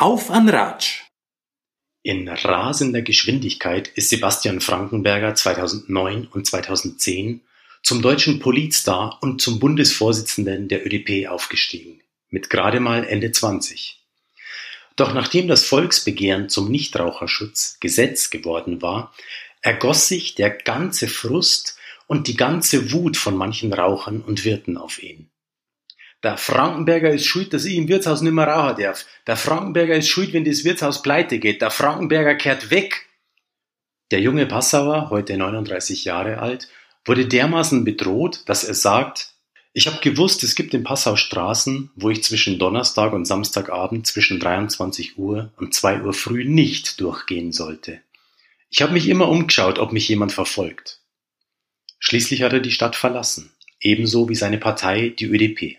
Auf an Ratsch! In rasender Geschwindigkeit ist Sebastian Frankenberger 2009 und 2010 zum deutschen Politstar und zum Bundesvorsitzenden der ÖDP aufgestiegen, mit gerade mal Ende 20. Doch nachdem das Volksbegehren zum Nichtraucherschutz Gesetz geworden war, ergoss sich der ganze Frust und die ganze Wut von manchen Rauchern und Wirten auf ihn. Der Frankenberger ist schuld, dass ich im Wirtshaus nicht mehr rauchen darf. Der Frankenberger ist schuld, wenn das Wirtshaus pleite geht. Der Frankenberger kehrt weg. Der junge Passauer, heute 39 Jahre alt, wurde dermaßen bedroht, dass er sagt, ich habe gewusst, es gibt in Passau Straßen, wo ich zwischen Donnerstag und Samstagabend zwischen 23 Uhr und 2 Uhr früh nicht durchgehen sollte. Ich habe mich immer umgeschaut, ob mich jemand verfolgt. Schließlich hat er die Stadt verlassen, ebenso wie seine Partei, die ÖDP.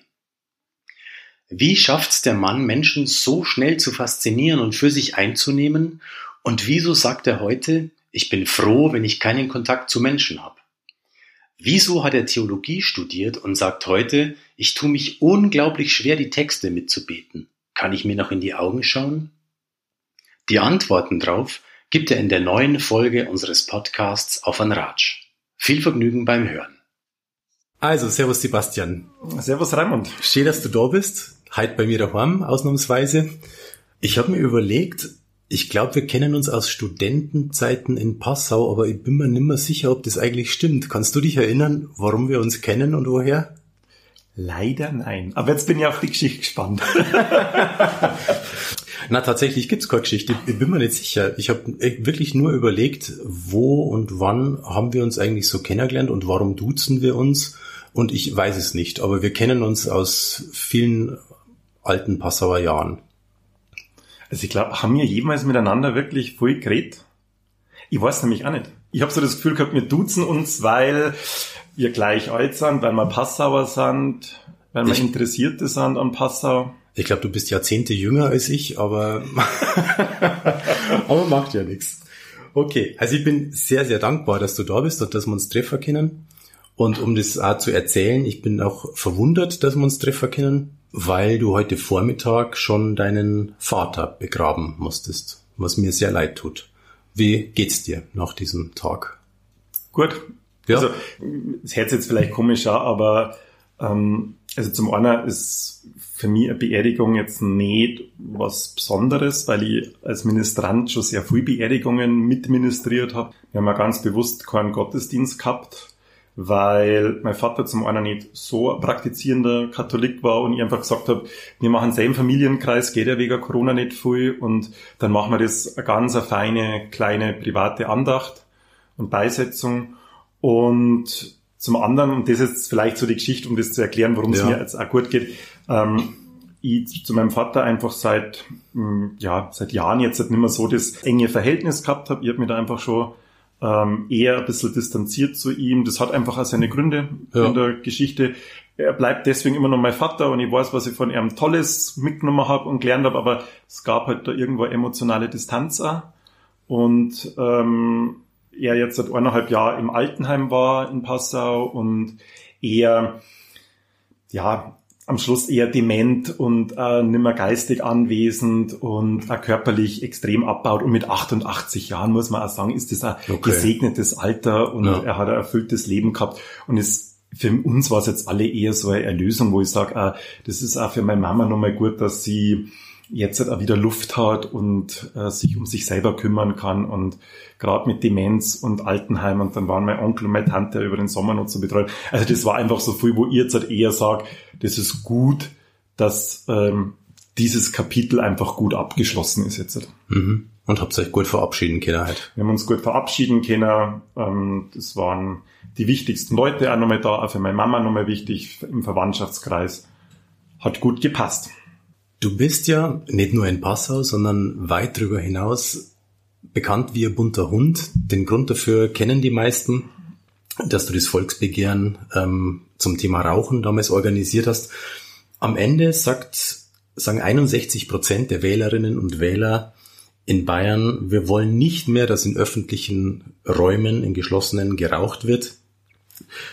Wie schafft's der Mann, Menschen so schnell zu faszinieren und für sich einzunehmen? Und wieso sagt er heute, ich bin froh, wenn ich keinen Kontakt zu Menschen habe? Wieso hat er Theologie studiert und sagt heute, ich tue mich unglaublich schwer, die Texte mitzubeten? Kann ich mir noch in die Augen schauen? Die Antworten drauf gibt er in der neuen Folge unseres Podcasts auf ein Ratsch. Viel Vergnügen beim Hören. Also, Servus Sebastian. Servus Raimund. Schön, dass du da bist. Heute bei mir daheim, ausnahmsweise. Ich habe mir überlegt, ich glaube, wir kennen uns aus Studentenzeiten in Passau, aber ich bin mir nicht mehr sicher, ob das eigentlich stimmt. Kannst du dich erinnern, warum wir uns kennen und woher? Leider nein. Aber jetzt bin ich auf die Geschichte gespannt. Na, tatsächlich gibt's keine Geschichte. Ich bin mir nicht sicher. Ich habe wirklich nur überlegt, wo und wann haben wir uns eigentlich so kennengelernt und warum duzen wir uns? Und ich weiß es nicht, aber wir kennen uns aus vielen alten Passauer Jahren. Also ich glaube, haben wir jemals miteinander wirklich voll geredet? Ich weiß nämlich auch nicht. Ich habe so das Gefühl gehabt, wir duzen uns, weil wir gleich alt sind, weil wir Passauer sind, weil wir ich, Interessierte sind an Passau. Ich glaube, du bist Jahrzehnte jünger als ich, aber, aber macht ja nichts. Okay, also ich bin sehr, sehr dankbar, dass du da bist und dass wir uns treffen können. Und um das auch zu erzählen, ich bin auch verwundert, dass wir uns treffen können weil du heute Vormittag schon deinen Vater begraben musstest, was mir sehr leid tut. Wie geht's dir nach diesem Tag? Gut. Ja. Also, es hört jetzt vielleicht komisch an, aber ähm, also zum einen ist für mich eine Beerdigung jetzt nicht was Besonderes, weil ich als Ministrant schon sehr viel Beerdigungen mitministriert habe. Wir haben ja ganz bewusst keinen Gottesdienst gehabt weil mein Vater zum einen nicht so praktizierender Katholik war und ich einfach gesagt habe, wir machen selben Familienkreis, geht ja wegen Corona nicht viel und dann machen wir das eine ganz eine feine, kleine private Andacht und Beisetzung und zum anderen, und das ist vielleicht so die Geschichte, um das zu erklären, warum ja. es mir jetzt auch gut geht, ähm, ich zu meinem Vater einfach seit, mm, ja, seit Jahren jetzt nicht mehr so das enge Verhältnis gehabt habe. Ich habe mir da einfach schon ähm, eher ein bisschen distanziert zu ihm. Das hat einfach auch seine Gründe ja. in der Geschichte. Er bleibt deswegen immer noch mein Vater und ich weiß, was ich von ihm Tolles mitgenommen habe und gelernt habe, aber es gab halt da irgendwo emotionale Distanz auch. Und ähm, er jetzt seit eineinhalb Jahren im Altenheim war in Passau und er ja am Schluss eher dement und äh, nimmer geistig anwesend und äh, körperlich extrem abbaut. Und mit 88 Jahren muss man auch sagen, ist das ein okay. gesegnetes Alter und ja. er hat ein erfülltes Leben gehabt und ist für uns war es jetzt alle eher so eine Erlösung, wo ich sage, äh, das ist auch für meine Mama nochmal gut, dass sie jetzt halt auch wieder Luft hat und äh, sich um sich selber kümmern kann und gerade mit Demenz und Altenheim und dann waren mein Onkel und meine Tante über den Sommer noch zu betreuen. Also das war einfach so viel, wo ihr jetzt halt eher sagt, das ist gut, dass ähm, dieses Kapitel einfach gut abgeschlossen ist jetzt. Halt. Mhm. Und habt euch gut verabschieden können halt. Wir haben uns gut verabschieden können. Ähm, das waren die wichtigsten Leute auch nochmal da, auch für meine Mama nochmal wichtig im Verwandtschaftskreis. Hat gut gepasst. Du bist ja nicht nur in Passau, sondern weit darüber hinaus bekannt wie ein bunter Hund. Den Grund dafür kennen die meisten, dass du das Volksbegehren ähm, zum Thema Rauchen damals organisiert hast. Am Ende sagt, sagen 61 Prozent der Wählerinnen und Wähler in Bayern, wir wollen nicht mehr, dass in öffentlichen Räumen, in geschlossenen geraucht wird.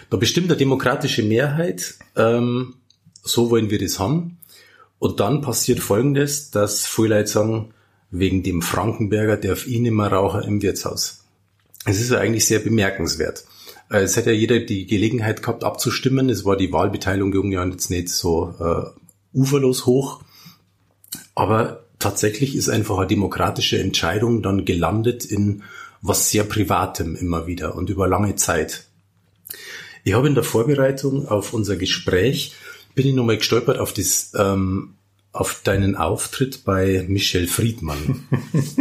Da bestimmt eine demokratische Mehrheit, ähm, so wollen wir das haben. Und dann passiert Folgendes, dass viele sagen, wegen dem Frankenberger darf ich nicht mehr rauchen im Wirtshaus. Es ist ja eigentlich sehr bemerkenswert. Äh, es hätte ja jeder die Gelegenheit gehabt abzustimmen. Es war die Wahlbeteiligung ja jetzt nicht so äh, uferlos hoch. Aber tatsächlich ist einfach eine demokratische Entscheidung dann gelandet in was sehr Privatem immer wieder und über lange Zeit. Ich habe in der Vorbereitung auf unser Gespräch bin ich nochmal gestolpert auf das, ähm, auf deinen Auftritt bei Michel Friedmann.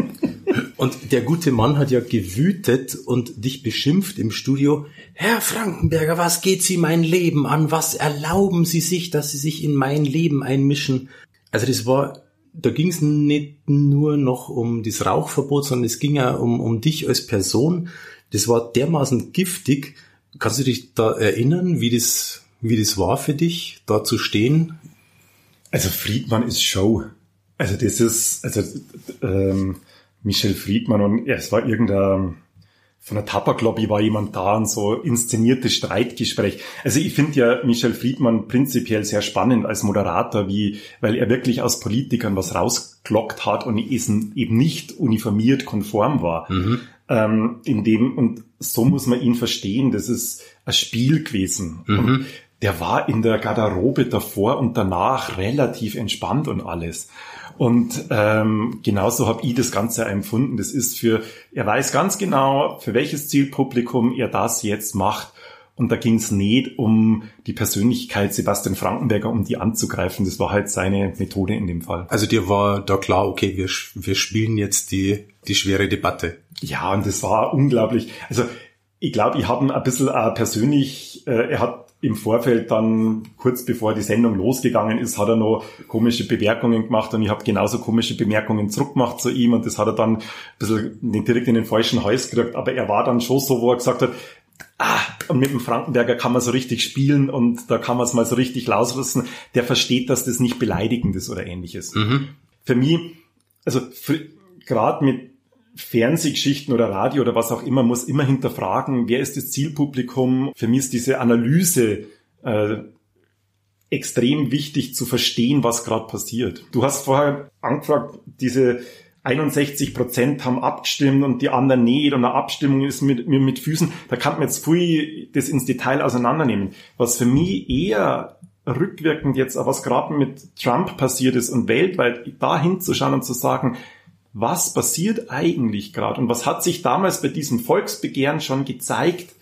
und der gute Mann hat ja gewütet und dich beschimpft im Studio. Herr Frankenberger, was geht Sie mein Leben an? Was erlauben Sie sich, dass Sie sich in mein Leben einmischen? Also das war da ging es nicht nur noch um das Rauchverbot, sondern es ging ja um, um dich als Person. Das war dermaßen giftig. Kannst du dich da erinnern, wie das, wie das war für dich, da zu stehen? Also Friedmann ist Show. Also das ist, also ähm, Michel Friedmann und ja, es war irgendein von der Tabaklobby war jemand da und so inszenierte Streitgespräch. Also ich finde ja Michel Friedmann prinzipiell sehr spannend als Moderator, wie, weil er wirklich aus Politikern was rausglockt hat und eben nicht uniformiert konform war. Mhm. Ähm, in dem, und so muss man ihn verstehen. Das ist ein Spiel gewesen. Mhm. Der war in der Garderobe davor und danach relativ entspannt und alles. Und ähm, genauso habe ich das Ganze empfunden. Das ist für, er weiß ganz genau, für welches Zielpublikum er das jetzt macht. Und da ging es nicht um die Persönlichkeit Sebastian Frankenberger, um die anzugreifen. Das war halt seine Methode in dem Fall. Also dir war da klar, okay, wir, wir spielen jetzt die, die schwere Debatte. Ja, und das war unglaublich. Also ich glaube, ich habe ein bisschen äh, persönlich, äh, er hat im Vorfeld dann, kurz bevor die Sendung losgegangen ist, hat er noch komische Bemerkungen gemacht und ich habe genauso komische Bemerkungen zurückgemacht zu ihm und das hat er dann ein bisschen direkt in den falschen Hals gekriegt. Aber er war dann schon so, wo er gesagt hat, ah, und mit dem Frankenberger kann man so richtig spielen und da kann man es mal so richtig lauslassen. Der versteht, dass das nicht beleidigend ist oder ähnliches. Mhm. Für mich, also gerade mit Fernsehgeschichten oder Radio oder was auch immer muss immer hinterfragen, wer ist das Zielpublikum. Für mich ist diese Analyse äh, extrem wichtig zu verstehen, was gerade passiert. Du hast vorher angefragt, diese 61 Prozent haben abgestimmt und die anderen nicht und eine Abstimmung ist mit, mir mit Füßen. Da kann man jetzt viel das ins Detail auseinandernehmen. Was für mich eher rückwirkend jetzt, was gerade mit Trump passiert ist und weltweit da hinzuschauen und zu sagen, was passiert eigentlich gerade? Und was hat sich damals bei diesem Volksbegehren schon gezeigt,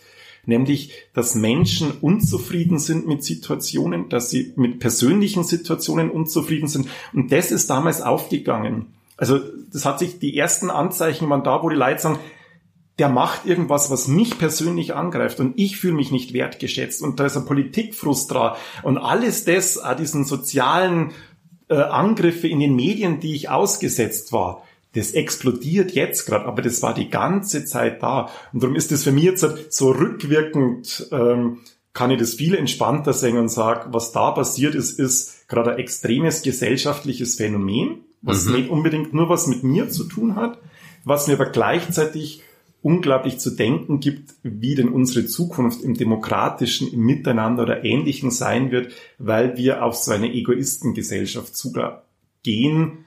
nämlich dass Menschen unzufrieden sind mit Situationen, dass sie mit persönlichen Situationen unzufrieden sind. Und das ist damals aufgegangen. Also das hat sich die ersten Anzeichen waren da, wo die Leute sagen, der macht irgendwas, was mich persönlich angreift. Und ich fühle mich nicht wertgeschätzt. Und da ist ein Politikfrust dran. Und alles das, diesen sozialen äh, Angriffe in den Medien, die ich ausgesetzt war, das explodiert jetzt gerade, aber das war die ganze Zeit da. Und darum ist das für mich jetzt so rückwirkend, ähm, kann ich das viel entspannter sehen und sagen, was da passiert ist, ist gerade ein extremes gesellschaftliches Phänomen, was mhm. nicht unbedingt nur was mit mir zu tun hat, was mir aber gleichzeitig unglaublich zu denken gibt, wie denn unsere Zukunft im demokratischen, im Miteinander oder Ähnlichen sein wird, weil wir auf so eine Egoistengesellschaft zugehen,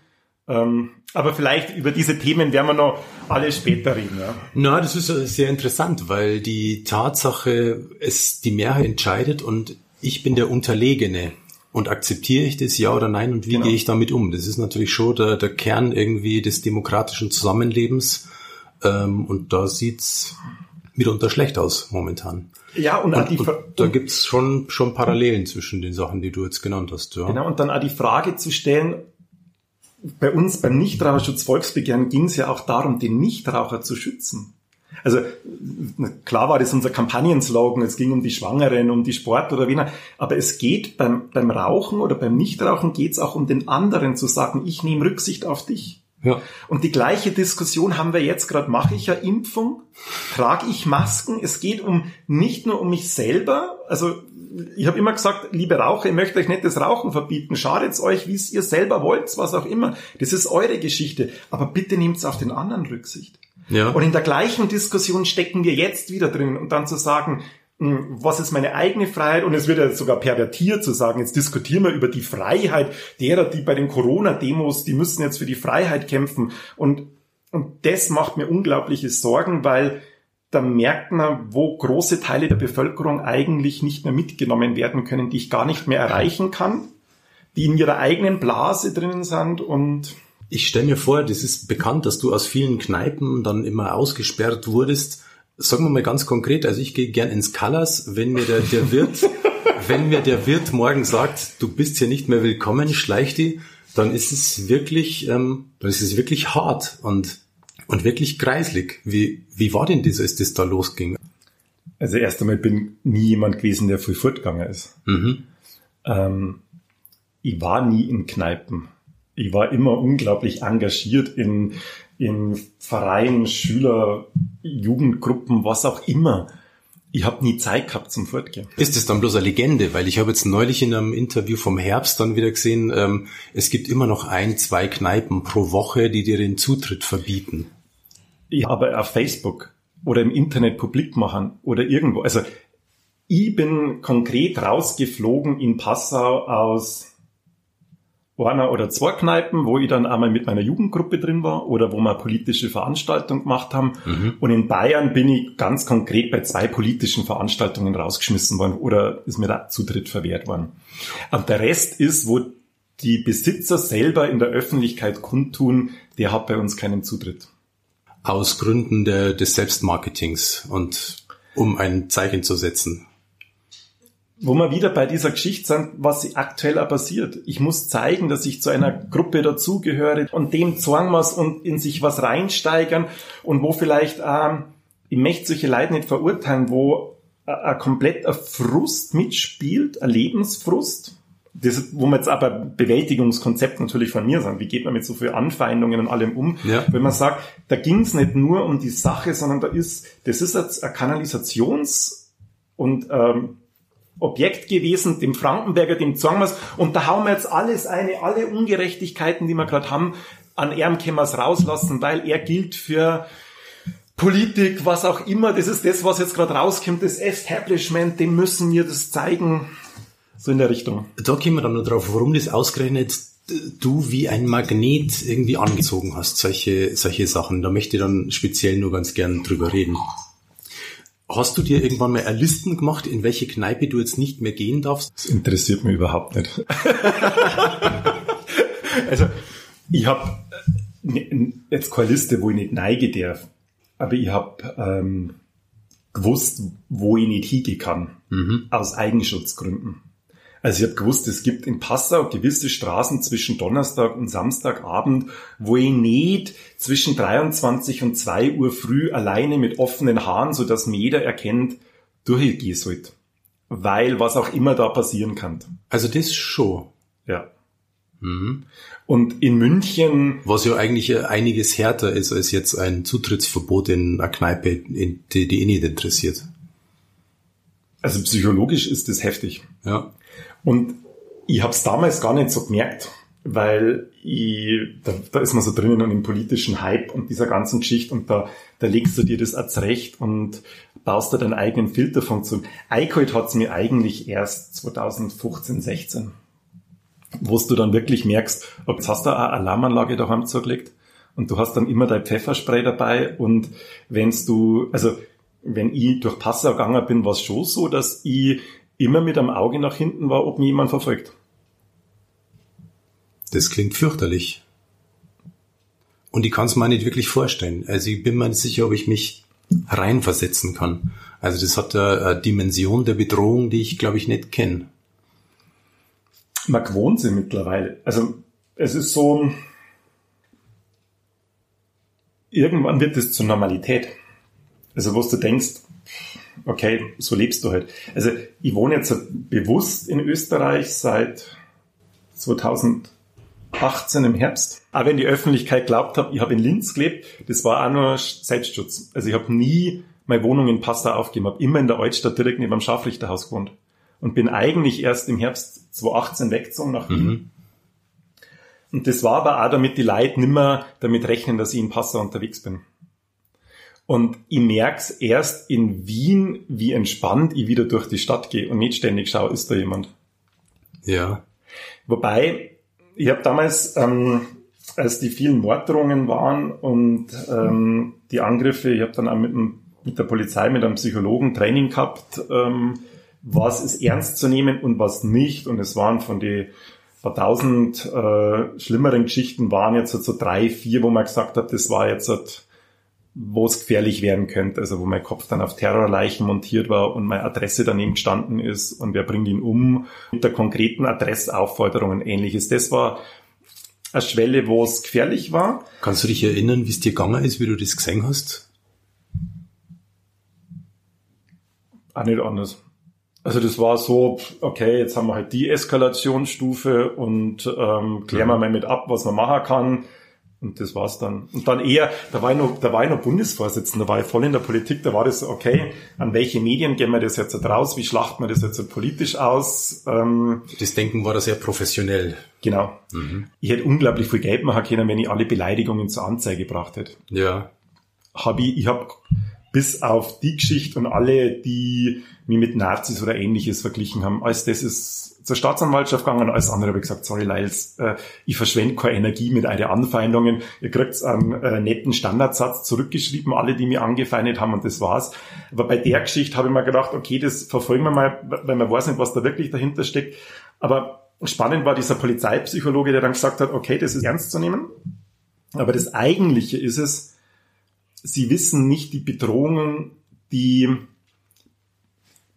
ähm, aber vielleicht über diese Themen werden wir noch alle später reden. Ja. Na, das ist sehr interessant, weil die Tatsache, es die Mehrheit entscheidet und ich bin der Unterlegene. Und akzeptiere ich das ja oder nein und wie genau. gehe ich damit um? Das ist natürlich schon der, der Kern irgendwie des demokratischen Zusammenlebens. Ähm, und da sieht's mitunter schlecht aus momentan. Ja, und, und, und da gibt's schon, schon Parallelen zwischen den Sachen, die du jetzt genannt hast. Ja. Genau, und dann auch die Frage zu stellen, bei uns beim Nichtraucherschutz Volksbegehren ging es ja auch darum, den Nichtraucher zu schützen. Also klar war das unser Kampagnenslogan, es ging um die Schwangeren, um die Sport oder Wiener, aber es geht beim, beim Rauchen oder beim Nichtrauchen geht es auch um den anderen zu sagen, ich nehme Rücksicht auf dich. Ja. Und die gleiche Diskussion haben wir jetzt gerade, mache ich ja Impfung, trage ich Masken, es geht um nicht nur um mich selber, also ich habe immer gesagt, liebe Raucher, ich möchte euch nicht das Rauchen verbieten. Schadet euch, wie es ihr selber wollt, was auch immer. Das ist eure Geschichte. Aber bitte nehmt auf den anderen Rücksicht. Ja. Und in der gleichen Diskussion stecken wir jetzt wieder drin und dann zu sagen, hm, was ist meine eigene Freiheit? Und es wird ja sogar pervertiert zu sagen, jetzt diskutieren wir über die Freiheit derer, die bei den Corona-Demos, die müssen jetzt für die Freiheit kämpfen. Und, und das macht mir unglaubliche Sorgen, weil da merkt man, wo große Teile der Bevölkerung eigentlich nicht mehr mitgenommen werden können, die ich gar nicht mehr erreichen kann, die in ihrer eigenen Blase drinnen sind und ich stelle mir vor, das ist bekannt, dass du aus vielen Kneipen dann immer ausgesperrt wurdest. Sagen wir mal ganz konkret, also ich gehe gern ins Colors, wenn mir der, der Wirt, wenn mir der Wirt morgen sagt, du bist hier nicht mehr willkommen, schleich die, dann ist es wirklich, ähm, dann ist es wirklich hart und und wirklich kreislig. Wie, wie war denn das, als das da losging? Also erst einmal bin nie jemand gewesen, der viel fortgegangen ist. Mhm. Ähm, ich war nie in Kneipen. Ich war immer unglaublich engagiert in, in Vereinen, Schüler, Jugendgruppen, was auch immer ich habe nie Zeit gehabt zum Fortgehen. Ist das dann bloß eine Legende? Weil ich habe jetzt neulich in einem Interview vom Herbst dann wieder gesehen, ähm, es gibt immer noch ein, zwei Kneipen pro Woche, die dir den Zutritt verbieten. Ich habe auf Facebook oder im Internet publik machen oder irgendwo. Also ich bin konkret rausgeflogen in Passau aus einer oder zwei Kneipen, wo ich dann einmal mit meiner Jugendgruppe drin war oder wo wir politische Veranstaltungen gemacht haben. Mhm. Und in Bayern bin ich ganz konkret bei zwei politischen Veranstaltungen rausgeschmissen worden oder ist mir der Zutritt verwehrt worden. Und der Rest ist, wo die Besitzer selber in der Öffentlichkeit kundtun, der hat bei uns keinen Zutritt. Aus Gründen der, des Selbstmarketings und um ein Zeichen zu setzen wo wir wieder bei dieser Geschichte sind, was aktuell passiert. Ich muss zeigen, dass ich zu einer Gruppe dazugehöre und dem zwang muss und in sich was reinsteigern und wo vielleicht, ähm, ich möchte solche Leute nicht verurteilen, wo ein kompletter Frust mitspielt, ein Lebensfrust, das, wo man jetzt aber Bewältigungskonzept natürlich von mir sagen, wie geht man mit so viel Anfeindungen und allem um, ja. wenn man sagt, da ging es nicht nur um die Sache, sondern da ist, das ist jetzt ein Kanalisations- und ähm, Objekt gewesen, dem Frankenberger, dem Zwangmers. Und da hauen wir jetzt alles eine, alle Ungerechtigkeiten, die wir gerade haben, an Erm können rauslassen, weil er gilt für Politik, was auch immer. Das ist das, was jetzt gerade rauskommt, das Establishment, dem müssen wir das zeigen. So in der Richtung. Da kommen wir dann nur drauf, warum das ausgerechnet du wie ein Magnet irgendwie angezogen hast, solche, solche Sachen. Da möchte ich dann speziell nur ganz gern drüber reden. Hast du dir irgendwann mal Listen gemacht, in welche Kneipe du jetzt nicht mehr gehen darfst? Das interessiert mich überhaupt nicht. also, ich habe äh, jetzt keine Liste, wo ich nicht neige darf, aber ich habe ähm, gewusst, wo ich nicht hingehen kann, mhm. aus Eigenschutzgründen. Also ich habe gewusst, es gibt in Passau gewisse Straßen zwischen Donnerstag und Samstagabend, wo ich nicht zwischen 23 und 2 Uhr früh alleine mit offenen Haaren, so dass mir jeder erkennt, durchgehen sollte. Weil was auch immer da passieren kann. Also das schon. Ja. Mhm. Und in München. Was ja eigentlich einiges härter ist als jetzt ein Zutrittsverbot in einer Kneipe, die, die eh nicht interessiert. Also psychologisch ist das heftig. Ja. Und ich habe es damals gar nicht so gemerkt, weil ich, da, da ist man so drinnen und im politischen Hype und dieser ganzen Geschichte und da, da legst du dir das auch zurecht und baust da deinen eigenen Filterfunktion. Eichholt hat es mir eigentlich erst 2015, 16, wo du dann wirklich merkst, ob jetzt hast du eine Alarmanlage daheim zugelegt und du hast dann immer dein Pfefferspray dabei und wenn's du, also wenn ich durch Passau gegangen bin, war es schon so, dass ich immer mit einem Auge nach hinten war, ob mich jemand verfolgt. Das klingt fürchterlich. Und ich kann es mir nicht wirklich vorstellen. Also ich bin mir nicht sicher, ob ich mich reinversetzen kann. Also das hat eine Dimension der Bedrohung, die ich, glaube ich, nicht kenne. Man gewohnt sie mittlerweile. Also es ist so, irgendwann wird es zur Normalität. Also wo du denkst, okay, so lebst du halt. Also ich wohne jetzt bewusst in Österreich seit 2018 im Herbst. Aber wenn die Öffentlichkeit glaubt hat, ich habe in Linz gelebt, das war auch nur Selbstschutz. Also ich habe nie meine Wohnung in Passau aufgegeben, habe immer in der Altstadt direkt neben dem Scharfrichterhaus gewohnt und bin eigentlich erst im Herbst 2018 weggezogen nach Wien. Mhm. Und das war aber auch, damit die Leute nimmer damit rechnen, dass ich in Passau unterwegs bin. Und ich merk's erst in Wien, wie entspannt ich wieder durch die Stadt gehe und nicht ständig schaue, ist da jemand. Ja. Wobei, ich habe damals, ähm, als die vielen Morddrohungen waren und ähm, die Angriffe, ich habe dann auch mit, dem, mit der Polizei, mit einem Psychologen Training gehabt, ähm, was ist ernst zu nehmen und was nicht. Und es waren von den paar tausend äh, schlimmeren Geschichten waren jetzt so drei, vier, wo man gesagt hat, das war jetzt halt wo es gefährlich werden könnte, also wo mein Kopf dann auf Terrorleichen montiert war und meine Adresse daneben gestanden ist und wer bringt ihn um, mit der konkreten Adressaufforderung und ähnliches. Das war eine Schwelle, wo es gefährlich war. Kannst du dich erinnern, wie es dir gegangen ist, wie du das gesehen hast? Auch nicht anders. Also das war so, okay, jetzt haben wir halt die Eskalationsstufe und ähm, klären wir mal mit ab, was man machen kann. Und das war's dann. Und dann eher, da war ich noch, da war ich noch Bundesvorsitzender, da war ich voll in der Politik, da war das so, okay, an welche Medien gehen wir das jetzt raus, wie schlachten wir das jetzt politisch aus? Ähm, das Denken war da sehr professionell. Genau. Mhm. Ich hätte unglaublich viel Geld machen können, wenn ich alle Beleidigungen zur Anzeige gebracht hätte. Ja. Hab ich, ich habe bis auf die Geschichte und alle, die mich mit Nazis oder ähnliches verglichen haben, als das ist zur Staatsanwaltschaft gegangen, als andere habe ich gesagt, sorry Lyles, äh, ich verschwende keine Energie mit euren Anfeindungen. Ihr kriegt einen äh, netten Standardsatz zurückgeschrieben, alle, die mir angefeindet haben und das war's. Aber bei der Geschichte habe ich mir gedacht, okay, das verfolgen wir mal, weil man weiß nicht, was da wirklich dahinter steckt. Aber spannend war dieser Polizeipsychologe, der dann gesagt hat, okay, das ist ernst zu nehmen. Aber das Eigentliche ist es, sie wissen nicht die Bedrohungen, die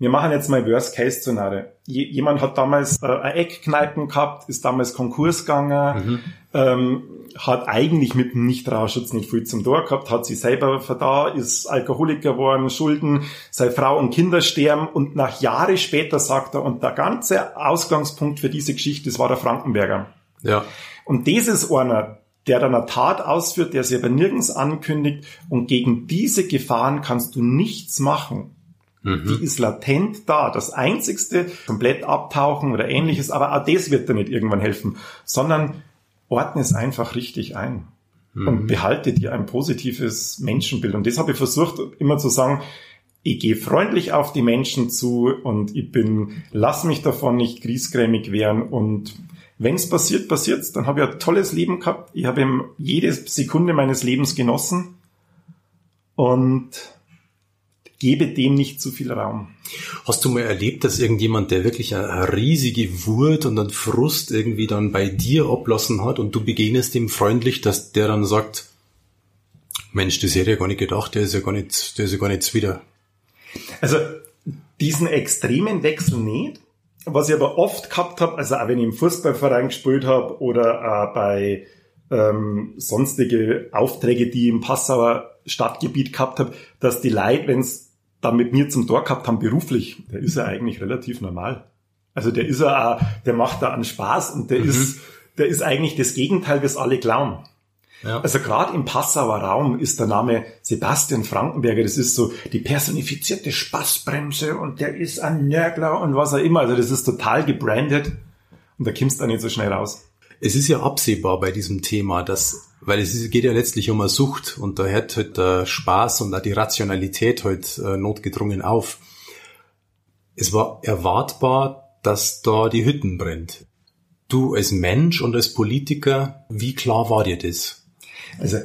wir machen jetzt mal Worst-Case-Szenario. Jemand hat damals äh, eine Eckkneipen gehabt, ist damals Konkurs gegangen, mhm. ähm, hat eigentlich mit dem Nichtrauschutz nicht viel zum Tor gehabt, hat sich selber da, ist Alkoholiker geworden, Schulden, seine Frau und Kinder sterben und nach Jahre später sagt er, und der ganze Ausgangspunkt für diese Geschichte, das war der Frankenberger. Ja. Und das ist einer, der dann eine Tat ausführt, der sich aber nirgends ankündigt und gegen diese Gefahren kannst du nichts machen. Mhm. Die ist latent da. Das einzigste, komplett abtauchen oder ähnliches, aber auch das wird dir nicht irgendwann helfen, sondern ordne es einfach richtig ein mhm. und behalte dir ein positives Menschenbild. Und das habe ich versucht immer zu sagen, ich gehe freundlich auf die Menschen zu und ich bin, lass mich davon nicht griesgrämig werden und wenn es passiert, passiert's. Dann habe ich ein tolles Leben gehabt. Ich habe jede Sekunde meines Lebens genossen und gebe dem nicht zu viel Raum. Hast du mal erlebt, dass irgendjemand, der wirklich eine riesige Wut und einen Frust irgendwie dann bei dir ablassen hat und du begegnest ihm freundlich, dass der dann sagt, Mensch, das hätte ich ja gar nicht gedacht, der ist ja gar nicht, der ist ja gar nicht wieder. Also diesen extremen Wechsel nicht. Was ich aber oft gehabt habe, also auch wenn ich im Fußballverein gespielt habe oder auch bei ähm, sonstige Aufträge, die im Passauer Stadtgebiet gehabt habe, dass die Leute, wenn es da mit mir zum Tor gehabt haben beruflich, der ist ja eigentlich relativ normal. Also der ist ja auch, der macht da einen Spaß und der mhm. ist, der ist eigentlich das Gegenteil, was alle glauben. Ja. Also gerade im Passauer Raum ist der Name Sebastian Frankenberger, das ist so die personifizierte Spaßbremse und der ist ein Nörgler und was auch immer. Also das ist total gebrandet und da kommst du nicht so schnell raus. Es ist ja absehbar bei diesem Thema, dass weil es geht ja letztlich um eine Sucht und da hört halt der Spaß und auch die Rationalität halt äh, notgedrungen auf. Es war erwartbar, dass da die Hütten brennt. Du als Mensch und als Politiker, wie klar war dir das? Also,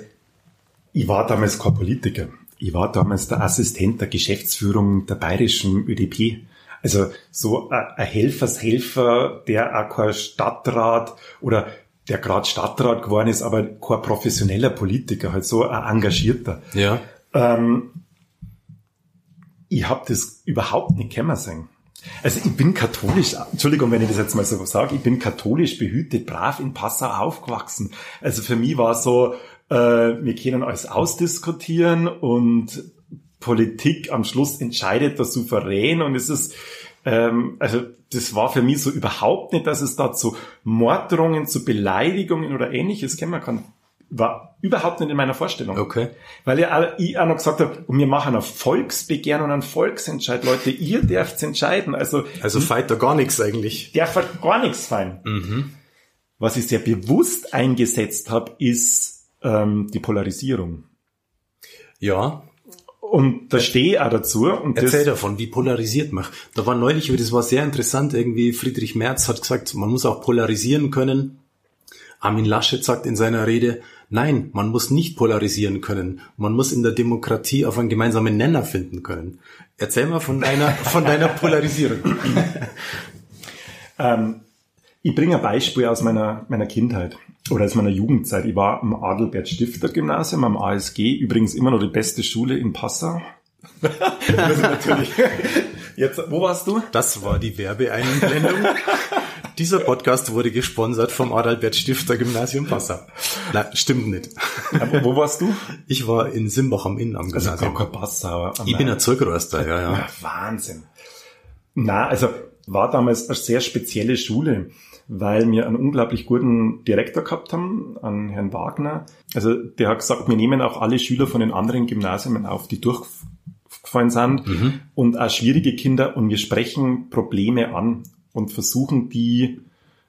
ich war damals kein Politiker. Ich war damals der Assistent der Geschäftsführung der bayerischen ÖDP. Also so ein Helfershelfer, der auch kein Stadtrat oder der gerade Stadtrat geworden ist, aber kein professioneller Politiker, halt so ein engagierter. Ja. Ähm, ich habe das überhaupt nicht kennen sehen. Also ich bin katholisch, Entschuldigung, wenn ich das jetzt mal so sage, ich bin katholisch behütet, brav in Passau aufgewachsen. Also für mich war so, äh, wir können alles ausdiskutieren und Politik am Schluss entscheidet der Souverän und es ist, ähm, also das war für mich so überhaupt nicht, dass es da zu Morddrohungen, zu Beleidigungen oder ähnliches kommen kann. War überhaupt nicht in meiner Vorstellung. Okay. Weil ja ich auch noch gesagt habe, und wir machen ein Volksbegehren und einen Volksentscheid. Leute, ihr dürft entscheiden. Also, also feit da gar nichts eigentlich. Der feit gar nichts fein. Mhm. Was ich sehr bewusst eingesetzt habe, ist ähm, die Polarisierung. Ja. Und da stehe ich auch dazu. Und Erzähl davon, wie polarisiert man. Da war neulich, das war sehr interessant, irgendwie Friedrich Merz hat gesagt, man muss auch polarisieren können. Armin Laschet sagt in seiner Rede, nein, man muss nicht polarisieren können. Man muss in der Demokratie auf einen gemeinsamen Nenner finden können. Erzähl mal von deiner, von deiner Polarisierung. ähm, ich bringe ein Beispiel aus meiner, meiner Kindheit oder aus meiner Jugendzeit. Ich war am Adelbert Stifter Gymnasium, am ASG, übrigens immer noch die beste Schule in Passau. natürlich. Jetzt, wo warst du? Das war die Werbeeinblendung. Dieser Podcast wurde gesponsert vom Adalbert Stifter Gymnasium Passau. Na, stimmt nicht. Aber wo warst du? Ich war in Simbach am Inn am also Gymnasium. Also Passau. Ich bin ein Zeugröster, ja, ja. Wahnsinn. Na, also war damals eine sehr spezielle Schule weil wir einen unglaublich guten Direktor gehabt haben, an Herrn Wagner. Also der hat gesagt, wir nehmen auch alle Schüler von den anderen Gymnasien auf, die durchgefallen sind mhm. und auch schwierige Kinder und wir sprechen Probleme an und versuchen die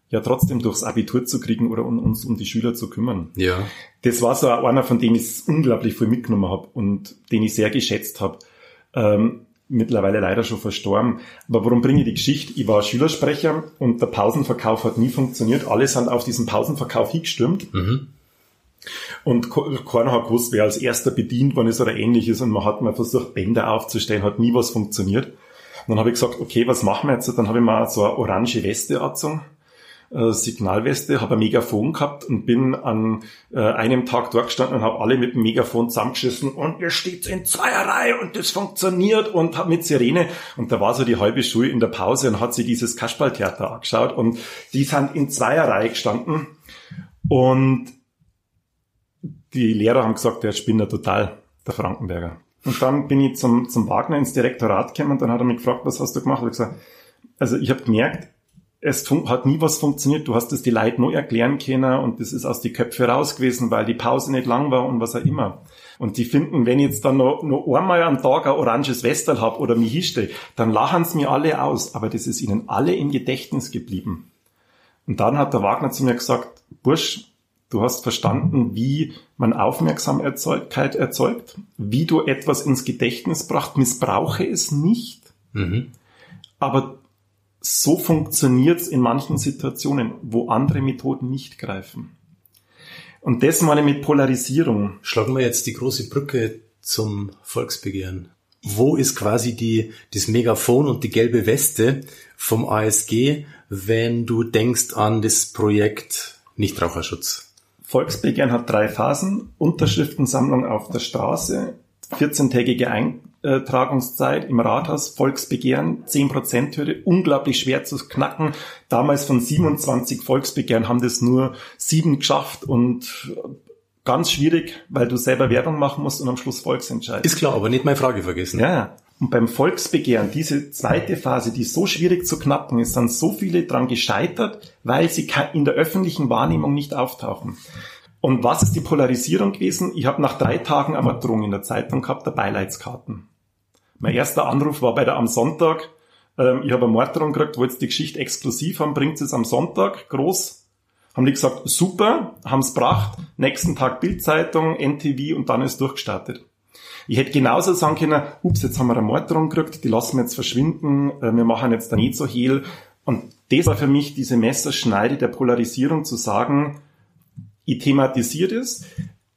ja trotzdem durchs Abitur zu kriegen oder um, uns um die Schüler zu kümmern. Ja. Das war so einer, von dem ich unglaublich viel mitgenommen habe und den ich sehr geschätzt habe. Ähm, mittlerweile leider schon verstorben. Aber warum bringe ich die Geschichte? Ich war Schülersprecher und der Pausenverkauf hat nie funktioniert. Alle sind auf diesen Pausenverkauf hingestürmt. Mhm. Und keiner hat gewusst, wer als erster bedient worden ist oder ähnliches. Und man hat mal versucht, Bänder aufzustellen, hat nie was funktioniert. Und dann habe ich gesagt, okay, was machen wir jetzt? Dann habe ich mal so eine orange Weste angezogen äh, Signalweste, habe ein Megafon gehabt und bin an äh, einem Tag dort gestanden und habe alle mit dem Megafon zusammengeschissen und ihr steht in Zweierreihe und das funktioniert und hab mit Sirene und da war so die halbe Schule in der Pause und hat sich dieses Kasperltheater angeschaut und die sind in Zweierreihe gestanden und die Lehrer haben gesagt, der Spinner total, der Frankenberger. Und dann bin ich zum, zum Wagner ins Direktorat gekommen und dann hat er mich gefragt, was hast du gemacht? Ich gesagt, also ich habe gemerkt, es hat nie was funktioniert. Du hast es die Leute nur erklären können und das ist aus die Köpfe raus gewesen, weil die Pause nicht lang war und was auch immer. Und die finden, wenn ich jetzt dann noch, noch einmal am Tag ein oranges Westel hab oder mich hinstelle, dann lachen sie mir alle aus. Aber das ist ihnen alle im Gedächtnis geblieben. Und dann hat der Wagner zu mir gesagt, Bursch, du hast verstanden, wie man Aufmerksamkeit erzeugt, wie du etwas ins Gedächtnis bracht, missbrauche es nicht. Mhm. Aber so funktioniert es in manchen Situationen, wo andere Methoden nicht greifen. Und das meine mit Polarisierung. Schlagen wir jetzt die große Brücke zum Volksbegehren. Wo ist quasi die, das Megafon und die gelbe Weste vom ASG, wenn du denkst an das Projekt Nichtraucherschutz? Volksbegehren hat drei Phasen. Unterschriftensammlung auf der Straße, 14-tägige Eintragungszeit im Rathaus, Volksbegehren, 10%-Hürde, unglaublich schwer zu knacken. Damals von 27 Volksbegehren haben das nur sieben geschafft und ganz schwierig, weil du selber Werbung machen musst und am Schluss Volksentscheid. Ist klar, aber nicht meine Frage vergessen. Ja, und beim Volksbegehren, diese zweite Phase, die so schwierig zu knacken ist, sind so viele dran gescheitert, weil sie in der öffentlichen Wahrnehmung nicht auftauchen. Und was ist die Polarisierung gewesen? Ich habe nach drei Tagen eine Morddrohung in der Zeitung gehabt, der Beileidskarten. Mein erster Anruf war bei der am Sonntag. Ähm, ich habe eine Morddrohung gekriegt, wollte die Geschichte exklusiv haben, bringt es am Sonntag, groß. Haben die gesagt, super, haben es gebracht. Nächsten Tag Bildzeitung, NTV und dann ist durchgestartet. Ich hätte genauso sagen können, ups, jetzt haben wir eine Morddrohung gekriegt, die lassen wir jetzt verschwinden, äh, wir machen jetzt da nicht so hehl. Und das war für mich diese Messerschneide der Polarisierung zu sagen, ich thematisiere es,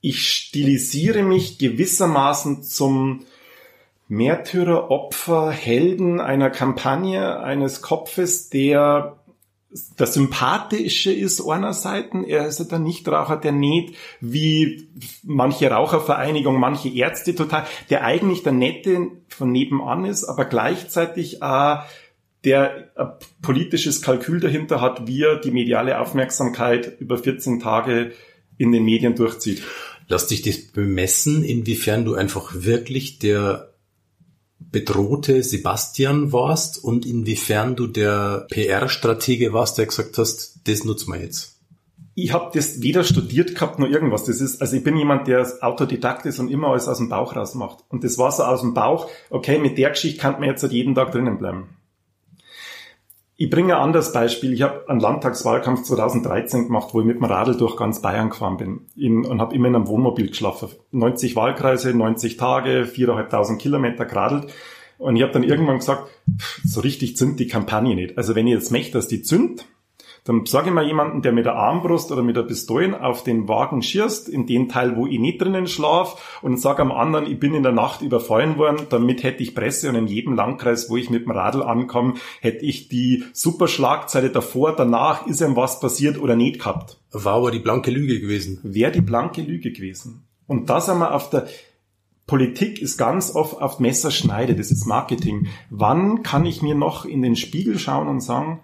ich stilisiere mich gewissermaßen zum Märtyrer, Opfer, Helden einer Kampagne, eines Kopfes, der der sympathische ist einerseits, er ist der Nichtraucher, der nicht wie manche Rauchervereinigung, manche Ärzte total, der eigentlich der Nette von nebenan ist, aber gleichzeitig auch der ein politisches Kalkül dahinter hat, wie er die mediale Aufmerksamkeit über 14 Tage in den Medien durchzieht. Lass dich das bemessen, inwiefern du einfach wirklich der bedrohte Sebastian warst und inwiefern du der PR-Stratege warst, der gesagt hast, das nutzen wir jetzt. Ich habe das weder studiert gehabt noch irgendwas. Das ist, also ich bin jemand, der Autodidakt ist und immer alles aus dem Bauch raus macht. Und das war so aus dem Bauch, okay, mit der Geschichte kann man jetzt halt jeden Tag drinnen bleiben Ich bringe ein anderes Beispiel. Ich habe einen Landtagswahlkampf 2013 gemacht, wo ich mit dem Radl durch ganz Bayern gefahren bin in, und habe immer in einem Wohnmobil geschlafen. 90 Wahlkreise, 90 Tage, 4.500 Kilometer geradelt. Und ich habe dann irgendwann gesagt, so richtig zündet die Kampagne nicht. Also wenn ich jetzt möchte, dass die zündet, dann sage ich mal jemanden, der mit der Armbrust oder mit der Pistole auf den Wagen schießt, in den Teil, wo ich nicht drinnen schlaf, und sage am anderen, ich bin in der Nacht überfallen worden, damit hätte ich Presse und in jedem Landkreis, wo ich mit dem Radl ankomme, hätte ich die super Schlagzeile davor, danach ist ihm was passiert oder nicht gehabt. War aber die blanke Lüge gewesen. Wäre die blanke Lüge gewesen. Und da sind wir auf der, Politik ist ganz oft auf Messerschneide, das ist Marketing. Wann kann ich mir noch in den Spiegel schauen und sagen,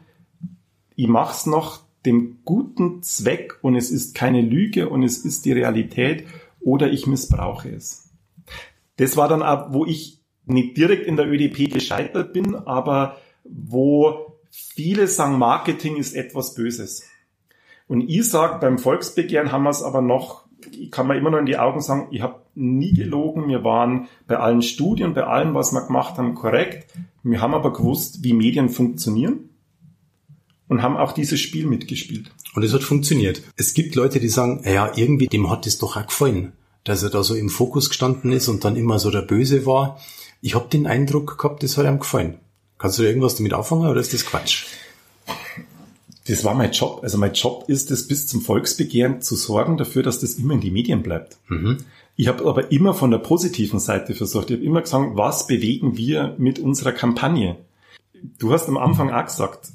ich mache es noch dem guten Zweck und es ist keine Lüge und es ist die Realität oder ich missbrauche es. Das war dann auch, wo ich nicht direkt in der ÖDP gescheitert bin, aber wo viele sagen, Marketing ist etwas Böses. Und ich sage, beim Volksbegehren haben wir es aber noch, ich kann mir immer noch in die Augen sagen, ich habe nie gelogen, wir waren bei allen Studien, bei allem, was wir gemacht haben, korrekt. Wir haben aber gewusst, wie Medien funktionieren und haben auch dieses Spiel mitgespielt. Und es hat funktioniert. Es gibt Leute, die sagen, ja, irgendwie dem hat es doch auch gefallen, dass er da so im Fokus gestanden ist und dann immer so der Böse war. Ich habe den Eindruck gehabt, das hat ihm gefallen. Kannst du da irgendwas damit auffangen oder ist das Quatsch? Das war mein Job. Also mein Job ist es, bis zum Volksbegehren zu sorgen dafür, dass das immer in die Medien bleibt. Mhm. Ich habe aber immer von der positiven Seite versucht. Ich habe immer gesagt, was bewegen wir mit unserer Kampagne? Du hast am Anfang auch gesagt,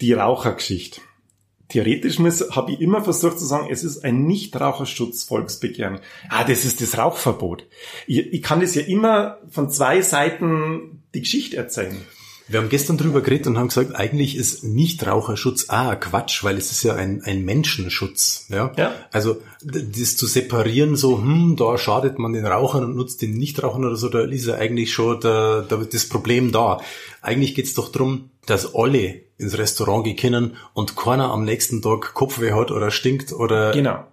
die Rauchergeschichte. Theoretisch habe ich immer versucht zu sagen, es ist ein Nichtraucherschutz-Volksbegehren. Ah, das ist das Rauchverbot. Ich, ich kann das ja immer von zwei Seiten die Geschichte erzählen. Wir haben gestern drüber geredet und haben gesagt, eigentlich ist Nichtraucherschutz ah Quatsch, weil es ist ja ein, ein Menschenschutz. Ja? ja. Also das zu separieren, so, hm, da schadet man den Rauchern und nutzt den Nichtrauchern oder so, da ist ja eigentlich schon der, der, das Problem da. Eigentlich geht's doch drum, dass alle ins Restaurant gehen können und keiner am nächsten Tag Kopfweh hat oder stinkt oder genau.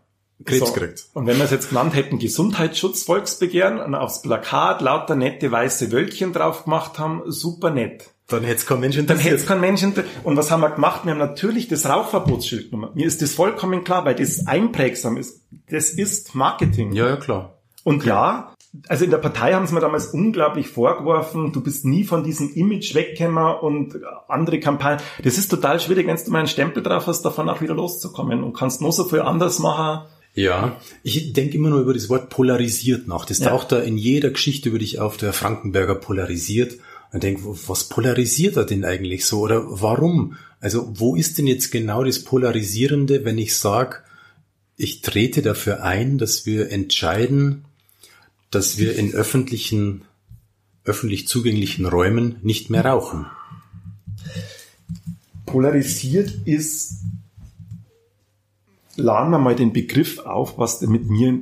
Krebs so. kriegt. Und wenn wir es jetzt genannt hätten, Gesundheitsschutz, Volksbegehren und aufs Plakat lauter nette weiße Wölkchen drauf gemacht haben, super nett. Dann hätte es kein Mensch interessiert. Dann hätte es kein Mensch interessiert. Und was haben wir gemacht? Wir haben natürlich das Rauchverbotsschild genommen. Mir ist das vollkommen klar, weil das einprägsam ist. Das ist Marketing. Ja, ja, klar. Und ja, also in der Partei haben sie mir damals unglaublich vorgeworfen, du bist nie von diesem Image weggekommen und andere Kampagnen. Das ist total schwierig, wenn du mal einen Stempel drauf hast, davon auch wieder loszukommen und kannst nur so viel anders machen. Ja, ich denke immer nur über das Wort polarisiert nach. Das ja. taucht da in jeder Geschichte über dich auf, der Frankenberger polarisiert. Und denke, was polarisiert er denn eigentlich so? Oder warum? Also wo ist denn jetzt genau das Polarisierende, wenn ich sage, ich trete dafür ein, dass wir entscheiden, dass wir in öffentlichen, öffentlich zugänglichen Räumen nicht mehr rauchen? Polarisiert ist, laden wir mal den Begriff auf, was mit mir,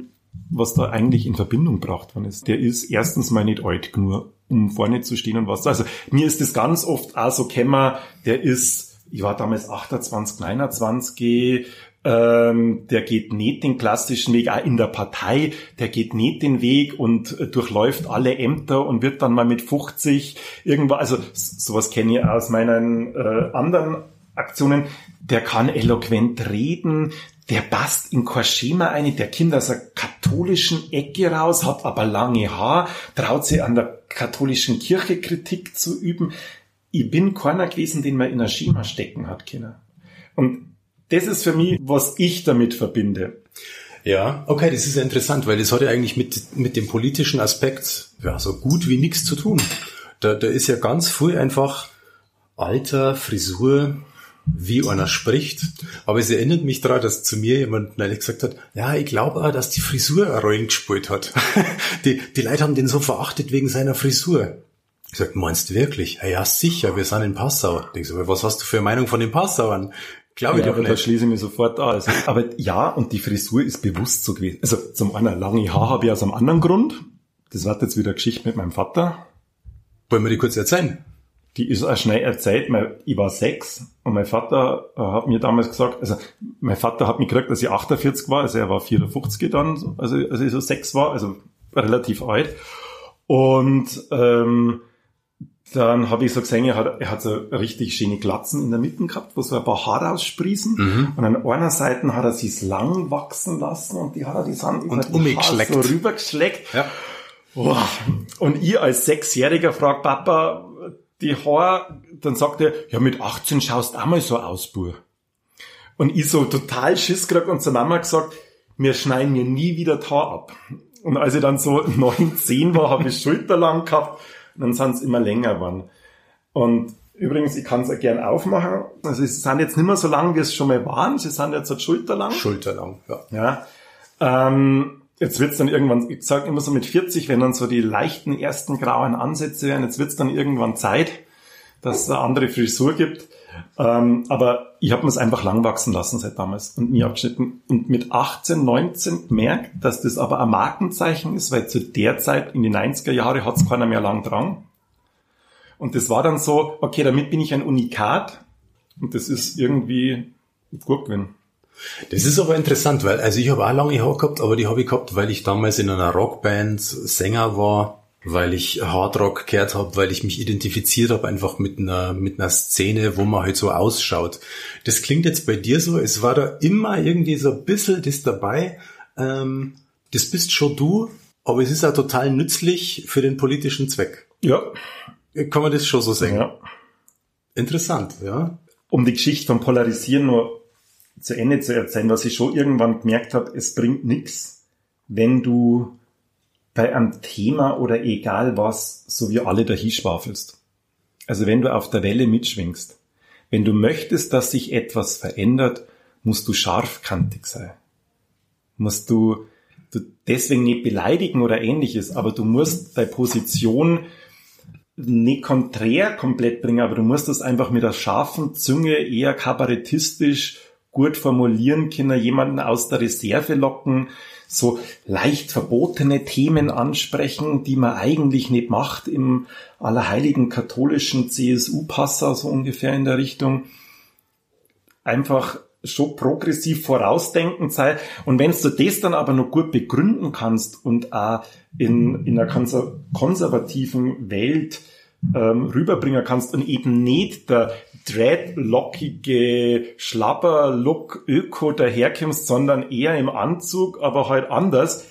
was da eigentlich in Verbindung gebracht worden ist. Der ist erstens mal nicht alt genug um vorne zu stehen und was. Also mir ist das ganz oft auch so kämmer, der ist, ich war damals 28, 29, ähm, der geht nicht den klassischen Weg, auch in der Partei, der geht nicht den Weg und äh, durchläuft alle Ämter und wird dann mal mit 50 irgendwo, also sowas kenne ich aus meinen äh, anderen Aktionen, der kann eloquent reden, der passt in kein Schema ein, der kommt aus einer katholischen Ecke raus, hat aber lange Haar, traut sich an der katholischen Kirche Kritik zu üben. Ich bin keiner gewesen, den man in ein Schema stecken hat können. Und das ist für mich, was ich damit verbinde. Ja, okay, das ist ja interessant, weil das hat ja eigentlich mit, mit dem politischen Aspekt ja, so gut wie nichts zu tun. Da, da ist ja ganz früh einfach Alter, Frisur, wie einer spricht. Aber es erinnert mich daran, dass zu mir jemand neulich gesagt hat, ja, ich glaube auch, dass die Frisur eine Rolle gespielt hat. die, die Leute haben den so verachtet wegen seiner Frisur. Ich sag, meinst du wirklich? Ja, ja, sicher, wir sind in Passau. Ich so, was hast du für eine Meinung von den Passauern? Glaube ich ja, doch nicht. Da schließe ich mich sofort an. Also, aber ja, und die Frisur ist bewusst so gewesen. Also zum einen lange Haar habe ich aus einem anderen Grund. Das war jetzt wieder eine Geschichte mit meinem Vater. Wollen wir die kurz erzählen? Die ist auch schnell erzählt. Ich war sechs und mein Vater äh, hat mir damals gesagt, also mein Vater hat mich gekriegt, als ich 48 war, also er war 54 dann, also als ich so sechs war, also relativ alt. Und ähm, Dann habe ich so gesehen, er hat, er hat so richtig schöne Glatzen in der Mitte gehabt, wo so ein paar Haare aussprießen. Mhm. Und an einer Seite hat er sich lang wachsen lassen und die hat er die dann über und die Haare so rübergeschleckt. Ja. Oh. Und ich als Sechsjähriger frag Papa, die Haare, dann sagt er, ja mit 18 schaust auch mal so aus, Bur. Und ich so total Schiss gekriegt und zur Mama gesagt, mir schneiden mir nie wieder die Haare ab. Und als ich dann so neun, zehn war, habe ich schulterlang gehabt und dann sind es immer länger geworden. Und übrigens, ich kann es gern aufmachen. Also sie sind jetzt nicht mehr so lang, wie es schon mal waren. Sie sind jetzt halt schulterlang. Schulterlang, ja. Ja. Ähm, jetzt wird's dann irgendwann, ich sage immer so mit 40, wenn dann so die leichten ersten grauen Ansätze werden, jetzt wird's dann irgendwann Zeit, dass es eine andere Frisur gibt. Ähm, aber ich habe mir es einfach lang wachsen lassen seit damals und nie abgeschnitten. Und mit 18, 19 gemerkt, dass das aber ein Markenzeichen ist, weil zu der Zeit in die 90er Jahre hat es keiner mehr lang dran. Und das war dann so, okay, damit bin ich ein Unikat und das ist irgendwie gut gewesen. Das ist aber interessant, weil also ich habe auch lange Haare gehabt, aber die habe ich gehabt, weil ich damals in einer Rockband Sänger war weil ich Hardrock gehört habe, weil ich mich identifiziert habe einfach mit einer, mit einer Szene, wo man halt so ausschaut. Das klingt jetzt bei dir so, es war da immer irgendwie so ein bisschen das dabei, ähm, das bist schon du, aber es ist auch total nützlich für den politischen Zweck. Ja. Kann man das schon so sagen? Ja. Interessant, ja. Um die Geschichte vom Polarisieren nur zu Ende zu erzählen, was ich schon irgendwann gemerkt habe, es bringt nichts, wenn du bei einem Thema oder egal was, so wie alle dahinschwafelst. Also wenn du auf der Welle mitschwingst, wenn du möchtest, dass sich etwas verändert, musst du scharfkantig sein. Musst du, du deswegen nicht beleidigen oder ähnliches, aber du musst deine Position nicht konträr komplett bringen, aber du musst das einfach mit der scharfen Zunge eher kabarettistisch gut formulieren können, jemanden aus der Reserve locken, so leicht verbotene Themen ansprechen, die man eigentlich nicht macht im allerheiligen katholischen CSU-Passer, so ungefähr in der Richtung. Einfach schon progressiv vorausdenkend sei. Und wenn du das dann aber noch gut begründen kannst und auch in, in einer konservativen Welt ähm, rüberbringen kannst und eben nicht der dreadlockige Schlapper-Look Öko daherkommst, sondern eher im Anzug, aber halt anders.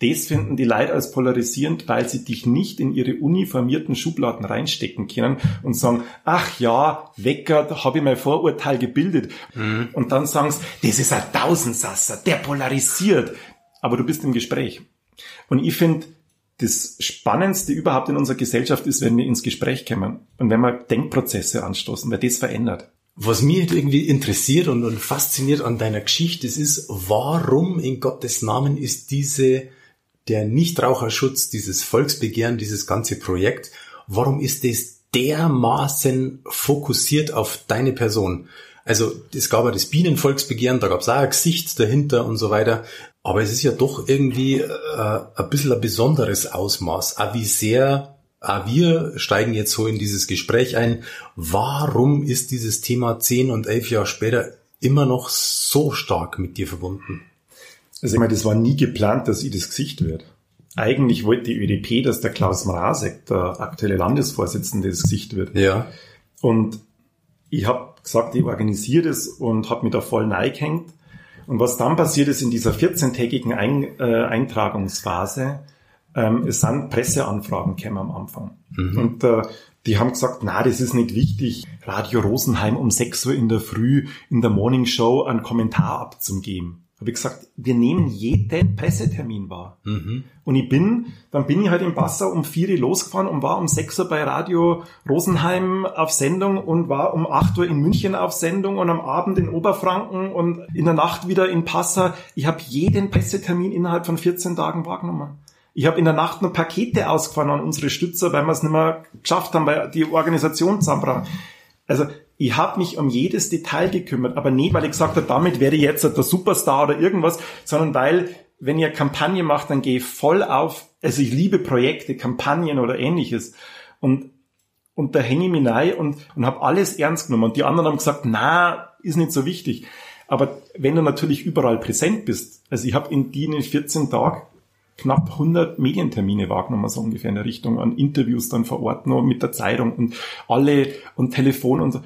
Das finden die Leute als polarisierend, weil sie dich nicht in ihre uniformierten Schubladen reinstecken können und sagen, ach ja, Wecker, da habe ich mein Vorurteil gebildet. Mhm. Und dann sagen sie, das ist ein Tausendsasser, der polarisiert. Aber du bist im Gespräch. Und ich finde, das Spannendste überhaupt in unserer Gesellschaft ist, wenn wir ins Gespräch kommen und wenn wir Denkprozesse anstoßen, weil das verändert. Was mich irgendwie interessiert und, und fasziniert an deiner Geschichte, das ist, warum in Gottes Namen ist diese, der Nichtraucherschutz, dieses Volksbegehren, dieses ganze Projekt, warum ist das dermaßen fokussiert auf deine Person? Also es gab ja das Bienenvolksbegehren, da gab es auch ein Gesicht dahinter und so weiter. Aber es ist ja doch irgendwie äh, ein bisschen ein besonderes Ausmaß. Auch wie sehr, auch wir steigen jetzt so in dieses Gespräch ein. Warum ist dieses Thema zehn und elf Jahre später immer noch so stark mit dir verbunden? Also ich meine, das war nie geplant, dass ich das Gesicht werde. Eigentlich wollte die ÖDP, dass der Klaus Mrazek, der aktuelle Landesvorsitzende, das Gesicht wird. Ja. Und ich habe gesagt, ich organisiere das und habe mich da voll neigehängt. Und was dann passiert ist in dieser 14-tägigen Ein, äh, Eintragungsphase, ähm, es sind Presseanfragen kämen am Anfang. Mhm. Und äh, die haben gesagt, na, das ist nicht wichtig, Radio Rosenheim um 6 Uhr in der Früh in der Morning Show einen Kommentar abzugeben habe ich gesagt, wir nehmen jeden Pressetermin wahr. Mhm. Und ich bin, dann bin ich halt in Passau um vier Uhr losgefahren und war um sechs Uhr bei Radio Rosenheim auf Sendung und war um acht Uhr in München auf Sendung und am Abend in Oberfranken und in der Nacht wieder in Passau. Ich habe jeden Pressetermin innerhalb von 14 Tagen wahrgenommen. Ich habe in der Nacht nur Pakete ausgefahren an unsere Stützer, weil wir es nicht mehr geschafft haben, weil die Organisation zusammenbrach. Also ich habe mich um jedes Detail gekümmert, aber nicht, weil ich gesagt habe, damit werde ich jetzt der Superstar oder irgendwas, sondern weil, wenn ihr Kampagne macht, dann gehe ich voll auf. Also ich liebe Projekte, Kampagnen oder ähnliches. Und, und da hänge ich mich rein und, und habe alles ernst genommen. Und die anderen haben gesagt, na, ist nicht so wichtig. Aber wenn du natürlich überall präsent bist, also ich habe in die 14 Tagen knapp 100 Medientermine wahrgenommen, so ungefähr in der Richtung, an Interviews dann vor Ort noch mit der Zeitung und alle und Telefon und so.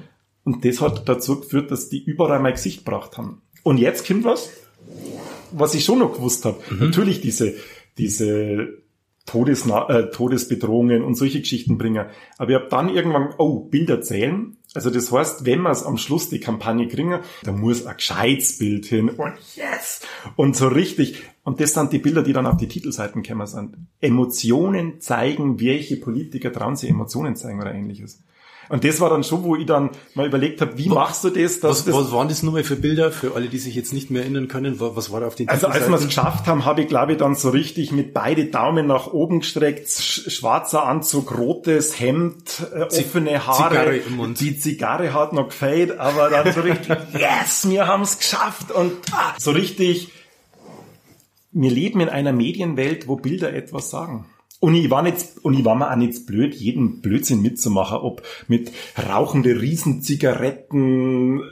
Und das hat dazu geführt, dass die überall mein Gesicht gebracht haben. Und jetzt kommt was, was ich schon noch gewusst habe. Mhm. Natürlich diese, diese Todesna äh, Todesbedrohungen und solche Geschichten bringen. Aber ich habe dann irgendwann, oh, Bilder zählen. Also das heißt, wenn wir es am Schluss die Kampagne kriegen, da muss ein gescheites Bild hin und yes! Und so richtig. Und das sind die Bilder, die dann auf die Titelseiten gekommen sind. Emotionen zeigen, welche Politiker trauen sie Emotionen zeigen oder ähnliches. Und das war dann schon, wo ich dann mal überlegt habe, wie was, machst du das? Was, das was waren das nur mal für Bilder, für alle, die sich jetzt nicht mehr erinnern können? Was war da auf den Also als wir es geschafft haben, habe ich, glaube ich, dann so richtig mit beide Daumen nach oben gestreckt, schwarzer Anzug, rotes Hemd, äh, offene Haare. Zigarre im Mund. Die Zigarre hat noch gefällt, aber dann so richtig, yes, wir haben es geschafft. Und ah, so richtig, wir leben in einer Medienwelt, wo Bilder etwas sagen. Und ich war nicht, und ich war mir auch nicht blöd, jeden Blödsinn mitzumachen, ob mit rauchende Riesenzigaretten,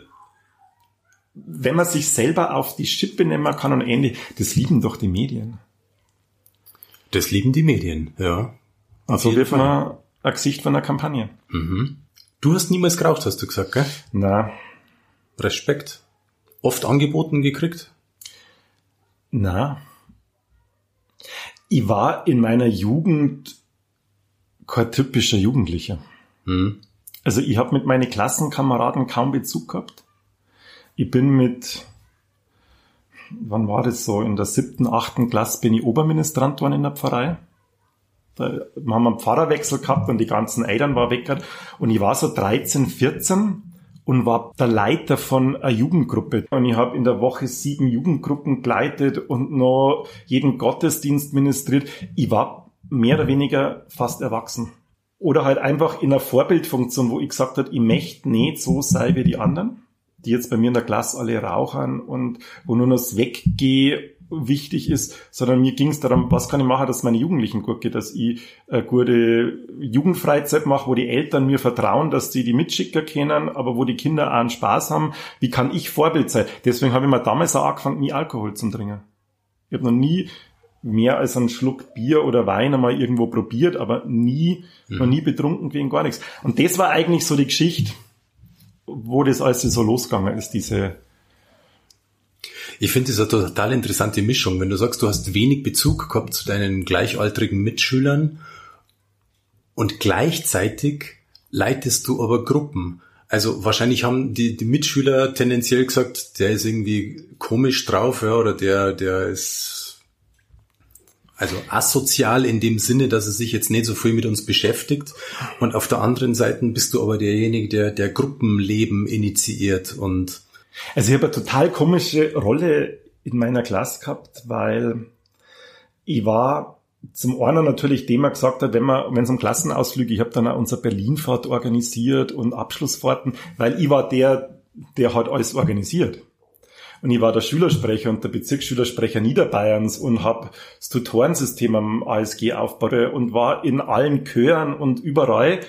wenn man sich selber auf die Schippe nehmen kann und ähnlich, das lieben doch die Medien. Das lieben die Medien, ja. Also wird man ein Gesicht von einer Kampagne. Mhm. Du hast niemals geraucht, hast du gesagt, gell? Na. Respekt. Oft angeboten gekriegt? Na ich war in meiner Jugend kein typischer Jugendlicher. Mhm. Also ich habe mit meinen Klassenkameraden kaum Bezug gehabt. Ich bin mit, wann war das so, in der siebten, achten Klasse bin ich Oberministrant worden in der Pfarrei. Da haben wir einen Pfarrerwechsel gehabt und die ganzen Eltern waren weg. Und ich war so 13, 14 und war der Leiter von einer Jugendgruppe. Und ich habe in der Woche sieben Jugendgruppen geleitet und noch jeden Gottesdienst ministriert. Ich war mehr oder weniger fast erwachsen. Oder halt einfach in einer Vorbildfunktion, wo ich gesagt habe, ich möchte nicht so sein wie die anderen, die jetzt bei mir in der Klasse alle rauchen und wo nur noch Weggehe wichtig ist, sondern mir ging es darum, was kann ich machen, dass meine Jugendlichen gut geht, dass ich eine gute Jugendfreizeit mache, wo die Eltern mir vertrauen, dass die die Mitschicker kennen, aber wo die Kinder auch einen Spaß haben. Wie kann ich Vorbild sein? Deswegen habe ich mir damals auch angefangen, nie Alkohol zu trinken. Ich habe noch nie mehr als einen Schluck Bier oder Wein einmal irgendwo probiert, aber nie, mhm. noch nie betrunken wegen gar nichts. Und das war eigentlich so die Geschichte, wo das alles so losgegangen ist, diese ich finde das eine total interessante Mischung. Wenn du sagst, du hast wenig Bezug gehabt zu deinen gleichaltrigen Mitschülern und gleichzeitig leitest du aber Gruppen. Also wahrscheinlich haben die, die Mitschüler tendenziell gesagt, der ist irgendwie komisch drauf, ja, oder der, der ist also asozial in dem Sinne, dass er sich jetzt nicht so viel mit uns beschäftigt. Und auf der anderen Seite bist du aber derjenige, der, der Gruppenleben initiiert und also ich habe eine total komische Rolle in meiner Klasse gehabt, weil ich war zum einen natürlich dem er gesagt hat, wenn man, wenn es um Klassenausflüge, ich habe dann auch unser Berlinfahrt organisiert und Abschlussfahrten, weil ich war der, der hat alles organisiert. Und ich war der Schülersprecher und der Bezirksschülersprecher Niederbayerns und habe das Tutorensystem am ASG aufgebaut und war in allen Chören und überall.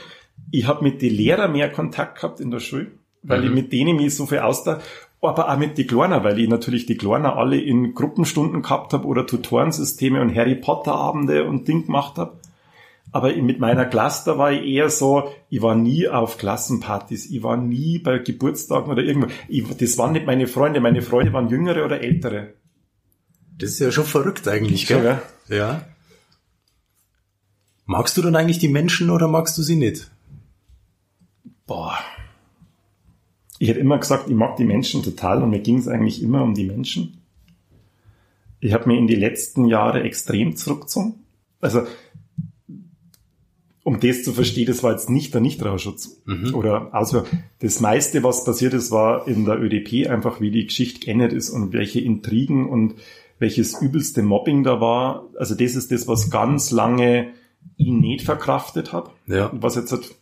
Ich habe mit den Lehrern mehr Kontakt gehabt in der Schule weil mhm. ich mit denen mich so viel auster, aber auch mit die Kleiner, weil ich natürlich die Kleiner alle in Gruppenstunden gehabt habe oder Tutorensysteme und Harry Potter Abende und Ding gemacht habe. Aber mit meiner Klasse, da war ich eher so, ich war nie auf Klassenpartys, ich war nie bei Geburtstagen oder irgendwo. Ich, das waren nicht meine Freunde, meine Freunde waren jüngere oder ältere. Das ist ja schon verrückt eigentlich, gell? Ja. ja. Magst du dann eigentlich die Menschen oder magst du sie nicht? Boah, ich hätte immer gesagt, ich mag die Menschen total und mir ging es eigentlich immer um die Menschen. Ich habe mir in die letzten Jahre extrem zurückgezogen. Also, um das zu verstehen, das war jetzt nicht der Nichtrauschutz. Mhm. Oder also das meiste, was passiert ist, war in der ÖDP einfach, wie die Geschichte geendet ist und welche Intrigen und welches übelste Mobbing da war. Also das ist das, was ganz lange ich nicht verkraftet habe. Ja. Was jetzt halt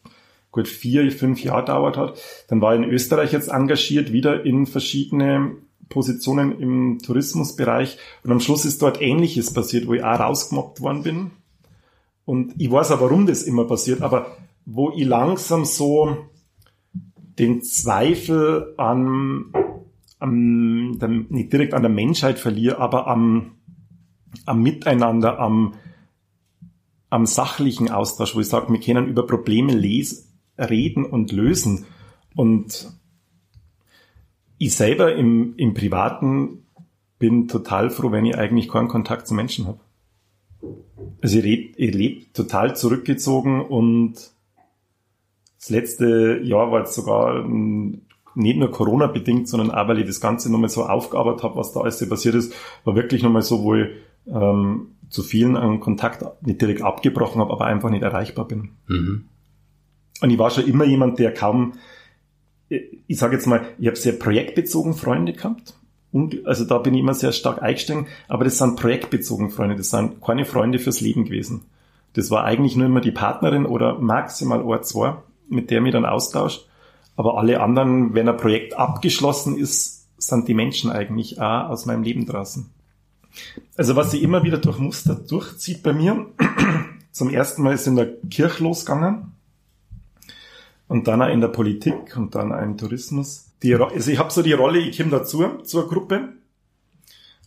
gut vier, fünf Jahre dauert hat. Dann war in Österreich jetzt engagiert, wieder in verschiedene Positionen im Tourismusbereich. Und am Schluss ist dort Ähnliches passiert, wo ich auch rausgemobbt worden bin. Und ich weiß auch, warum das immer passiert, aber wo ich langsam so den Zweifel an, am, nicht direkt an der Menschheit verliere, aber am, am Miteinander, am, am sachlichen Austausch, wo ich sage, wir können über Probleme lesen, reden und lösen. Und ich selber im, im Privaten bin total froh, wenn ich eigentlich keinen Kontakt zu Menschen habe. Also ich lebe ich leb total zurückgezogen und das letzte Jahr war jetzt sogar nicht nur Corona bedingt, sondern auch, weil ich das Ganze nochmal so aufgearbeitet habe, was da alles passiert ist, war wirklich nochmal so, wo ich ähm, zu vielen einen Kontakt nicht direkt abgebrochen habe, aber einfach nicht erreichbar bin. Mhm. Und ich war schon immer jemand, der kaum, ich sage jetzt mal, ich habe sehr projektbezogen Freunde gehabt. Und, also da bin ich immer sehr stark eingestiegen, aber das sind projektbezogen Freunde, das sind keine Freunde fürs Leben gewesen. Das war eigentlich nur immer die Partnerin oder maximal ein, zwei, mit der mich dann austauscht. Aber alle anderen, wenn ein Projekt abgeschlossen ist, sind die Menschen eigentlich auch aus meinem Leben draußen. Also was sich immer wieder durch Muster durchzieht bei mir, zum ersten Mal ist in der Kirche losgegangen und dann auch in der Politik und dann auch im Tourismus. Die, also ich habe so die Rolle, ich komme dazu zur Gruppe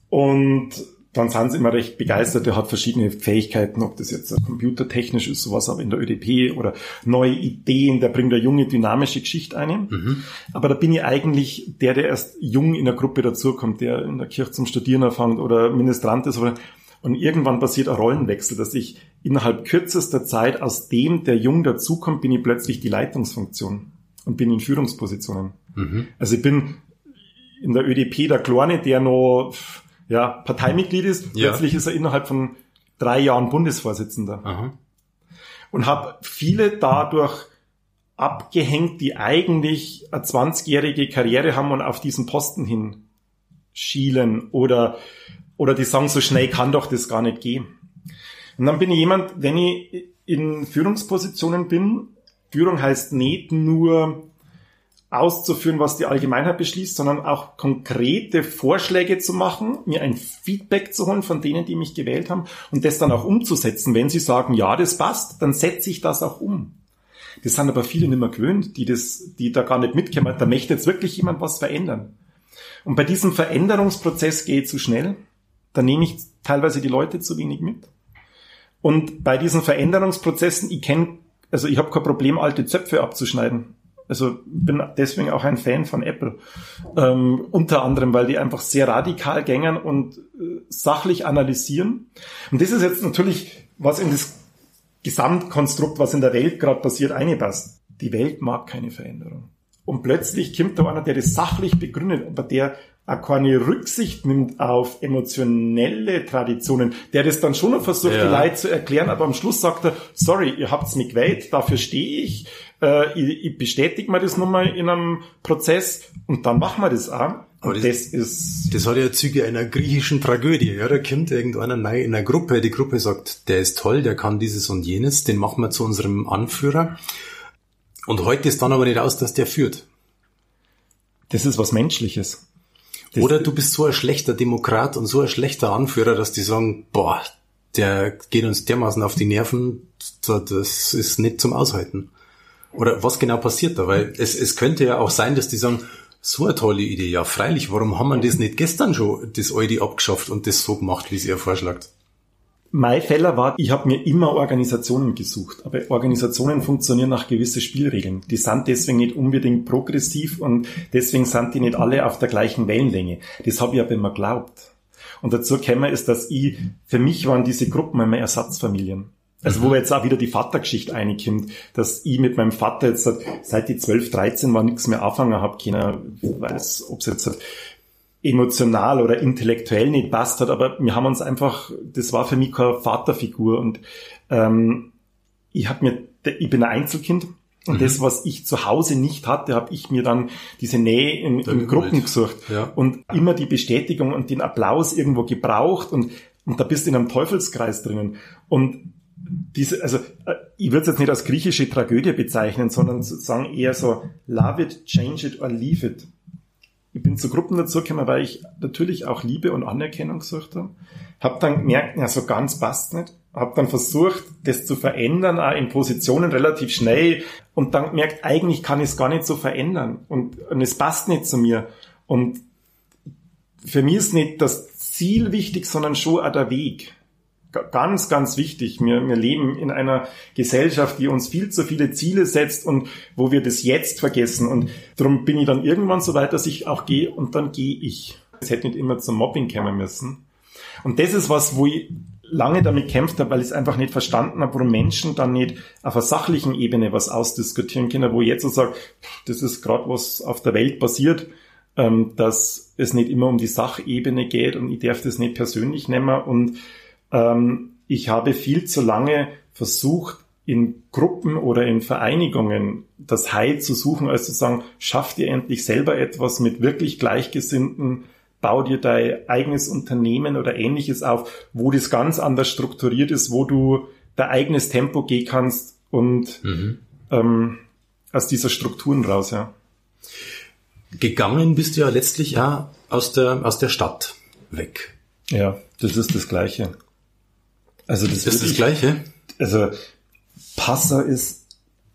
und dann sind sie immer recht begeistert. Er hat verschiedene Fähigkeiten, ob das jetzt computertechnisch ist, sowas aber in der ÖDP oder neue Ideen, der bringt eine junge, dynamische Geschichte ein. Mhm. Aber da bin ich eigentlich der, der erst jung in der Gruppe dazukommt, der in der Kirche zum Studieren anfängt oder Ministrant ist. Oder, und irgendwann passiert ein Rollenwechsel, dass ich innerhalb kürzester Zeit aus dem, der jung dazukommt, bin ich plötzlich die Leitungsfunktion und bin in Führungspositionen. Mhm. Also ich bin in der ÖDP der Kleine, der noch ja, Parteimitglied ist. Ja. Plötzlich ist er innerhalb von drei Jahren Bundesvorsitzender. Aha. Und habe viele dadurch abgehängt, die eigentlich eine 20-jährige Karriere haben und auf diesen Posten hin schielen oder, oder die sagen, so schnell kann doch das gar nicht gehen. Und dann bin ich jemand, wenn ich in Führungspositionen bin, Führung heißt nicht nur auszuführen, was die Allgemeinheit beschließt, sondern auch konkrete Vorschläge zu machen, mir ein Feedback zu holen von denen, die mich gewählt haben und das dann auch umzusetzen. Wenn sie sagen, ja, das passt, dann setze ich das auch um. Das sind aber viele nicht mehr gewöhnt, die das, die da gar nicht mitkommen. Da möchte jetzt wirklich jemand was verändern. Und bei diesem Veränderungsprozess gehe ich zu schnell. Da nehme ich teilweise die Leute zu wenig mit. Und bei diesen Veränderungsprozessen, ich kenne, also ich habe kein Problem, alte Zöpfe abzuschneiden. Also bin deswegen auch ein Fan von Apple. Ähm, unter anderem, weil die einfach sehr radikal gängern und äh, sachlich analysieren. Und das ist jetzt natürlich, was in das Gesamtkonstrukt, was in der Welt gerade passiert, einpasst. Die Welt mag keine Veränderung. Und plötzlich kommt da einer, der das sachlich begründet, aber der auch keine Rücksicht nimmt auf emotionelle Traditionen, der das dann schon noch versucht, ja. die Leute zu erklären, aber am Schluss sagt er, sorry, ihr habt's mich gewählt, dafür stehe ich, äh, ich, ich bestätige mir das nochmal in einem Prozess und dann machen wir das auch. Aber das, das, ist. Das hat ja Züge einer griechischen Tragödie. Ja, da kommt irgendeiner neu in einer Gruppe. Die Gruppe sagt, der ist toll, der kann dieses und jenes, den machen wir zu unserem Anführer. Und heute ist dann aber nicht aus, dass der führt. Das ist was Menschliches. Oder du bist so ein schlechter Demokrat und so ein schlechter Anführer, dass die sagen, boah, der geht uns dermaßen auf die Nerven, das ist nicht zum Aushalten. Oder was genau passiert da? Weil es, es könnte ja auch sein, dass die sagen, so eine tolle Idee, ja freilich, warum haben wir das nicht gestern schon, das alte abgeschafft und das so gemacht, wie es ihr vorschlagt? Mein Fehler war, ich habe mir immer Organisationen gesucht, aber Organisationen funktionieren nach gewissen Spielregeln. Die sind deswegen nicht unbedingt progressiv und deswegen sind die nicht alle auf der gleichen Wellenlänge. Das habe ich aber immer glaubt. Und dazu käme ist, dass ich, für mich waren diese Gruppen immer Ersatzfamilien. Also wo jetzt auch wieder die Vatergeschichte reinkommt, dass ich mit meinem Vater jetzt seit die 12, 13 war nichts mehr anfangen habe keiner weiß, ob es jetzt emotional oder intellektuell nicht passt hat, aber wir haben uns einfach, das war für mich keine Vaterfigur und ähm, ich habe mir, ich bin ein Einzelkind und mhm. das, was ich zu Hause nicht hatte, habe ich mir dann diese Nähe in, in Gruppen gesucht ja. und immer die Bestätigung und den Applaus irgendwo gebraucht und und da bist du in einem Teufelskreis drinnen. Und diese, also äh, ich würde es jetzt nicht als griechische Tragödie bezeichnen, sondern sozusagen eher so love it, change it or leave it. Ich bin zu Gruppen dazugekommen, weil ich natürlich auch Liebe und Anerkennung gesucht habe. Hab dann gemerkt, ja, so ganz passt nicht. Hab dann versucht, das zu verändern, auch in Positionen relativ schnell. Und dann gemerkt, eigentlich kann ich es gar nicht so verändern. Und, und es passt nicht zu mir. Und für mich ist nicht das Ziel wichtig, sondern schon auch der Weg. Ganz, ganz wichtig. Wir, wir leben in einer Gesellschaft, die uns viel zu viele Ziele setzt und wo wir das Jetzt vergessen. Und darum bin ich dann irgendwann so weit, dass ich auch gehe und dann gehe ich. Es hätte nicht immer zum Mobbing kommen müssen. Und das ist was, wo ich lange damit kämpft habe, weil ich es einfach nicht verstanden habe, warum Menschen dann nicht auf einer sachlichen Ebene was ausdiskutieren können, wo ich jetzt so sage, das ist gerade was auf der Welt passiert, ähm, dass es nicht immer um die Sachebene geht und ich darf das nicht persönlich nehmen und ähm, ich habe viel zu lange versucht, in Gruppen oder in Vereinigungen das Heil zu suchen, als zu sagen, schaff dir endlich selber etwas mit wirklich Gleichgesinnten, bau dir dein eigenes Unternehmen oder ähnliches auf, wo das ganz anders strukturiert ist, wo du dein eigenes Tempo gehen kannst und mhm. ähm, aus dieser Strukturen raus, ja. Gegangen bist du ja letztlich ja aus der, aus der Stadt weg. Ja, das ist das Gleiche. Also das ist das Gleiche. Also Passau ist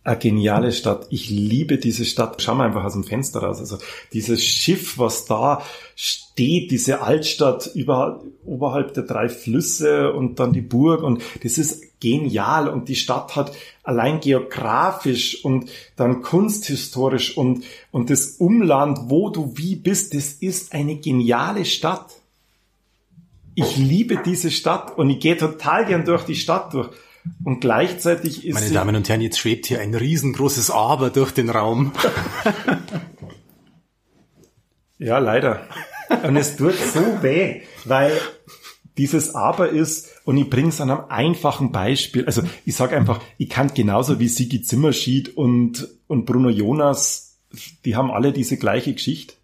eine geniale Stadt. Ich liebe diese Stadt. Schau mal einfach aus dem Fenster raus. Also dieses Schiff, was da steht, diese Altstadt über, oberhalb der drei Flüsse und dann die Burg und das ist genial und die Stadt hat allein geografisch und dann kunsthistorisch und, und das Umland, wo du wie bist, das ist eine geniale Stadt. Ich liebe diese Stadt und ich gehe total gern durch die Stadt durch. Und gleichzeitig ist. Meine Damen und Herren, jetzt schwebt hier ein riesengroßes Aber durch den Raum. ja, leider. Und es tut so weh, weil dieses Aber ist, und ich bringe es an einem einfachen Beispiel. Also ich sage einfach, ich kann genauso wie Sigi Zimmerschied und, und Bruno Jonas, die haben alle diese gleiche Geschichte.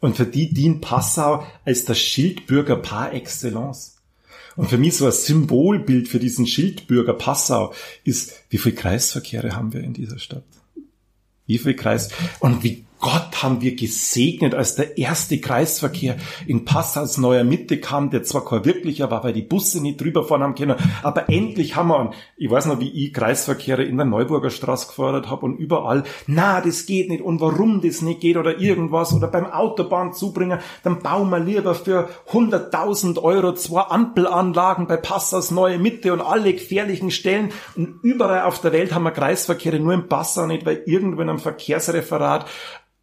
Und für die dient Passau als das Schildbürger par excellence. Und für mich so ein Symbolbild für diesen Schildbürger Passau ist, wie viele Kreisverkehre haben wir in dieser Stadt? Wie viele Kreis? Und wie Gott haben wir gesegnet, als der erste Kreisverkehr in Passaus neuer Mitte kam, der zwar kein wirklicher war, weil die Busse nicht drüber fahren haben können, aber endlich haben wir, ich weiß noch, wie ich Kreisverkehre in der Neuburger Straße gefordert habe und überall, na, das geht nicht und warum das nicht geht oder irgendwas oder beim Autobahnzubringer, dann bauen wir lieber für 100.000 Euro zwei Ampelanlagen bei Passaus neue Mitte und alle gefährlichen Stellen und überall auf der Welt haben wir Kreisverkehre, nur in Passau nicht, weil irgendwo in einem Verkehrsreferat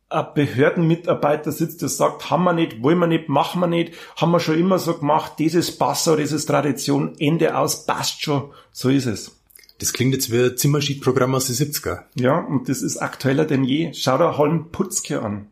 ein Behördenmitarbeiter sitzt, der sagt, haben wir nicht, wollen wir nicht, machen wir nicht, haben wir schon immer so gemacht, dieses Passau, dieses Tradition, Ende aus, passt schon, so ist es. Das klingt jetzt wie ein Zimmerschied-Programm aus den 70er. Ja, und das ist aktueller denn je. Schau dir Holm Putzke an.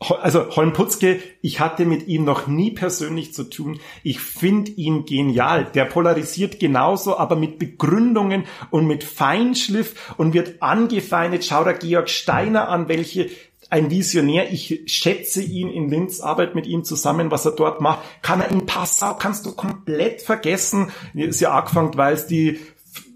Also Holm Putzke, ich hatte mit ihm noch nie persönlich zu tun. Ich finde ihn genial. Der polarisiert genauso, aber mit Begründungen und mit Feinschliff und wird angefeindet. Schau dir Georg Steiner an, welche ein Visionär. Ich schätze ihn in Linz, Arbeit mit ihm zusammen, was er dort macht. Kann er in Passau, kannst du komplett vergessen. Ist ja angefangen, weil es die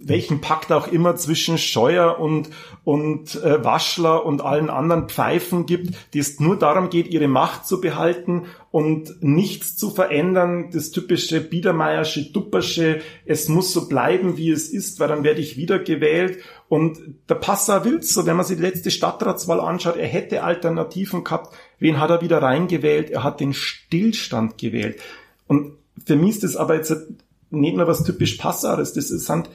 welchen Pakt auch immer zwischen Scheuer und, und äh, Waschler und allen anderen Pfeifen gibt, die es nur darum geht, ihre Macht zu behalten und nichts zu verändern. Das typische Biedermeiersche, Duppersche, es muss so bleiben, wie es ist, weil dann werde ich wieder gewählt. Und der Passau will so, wenn man sich die letzte Stadtratswahl anschaut, er hätte Alternativen gehabt. Wen hat er wieder reingewählt? Er hat den Stillstand gewählt. Und für mich ist das aber jetzt nicht nur was typisch Passaueres, das sind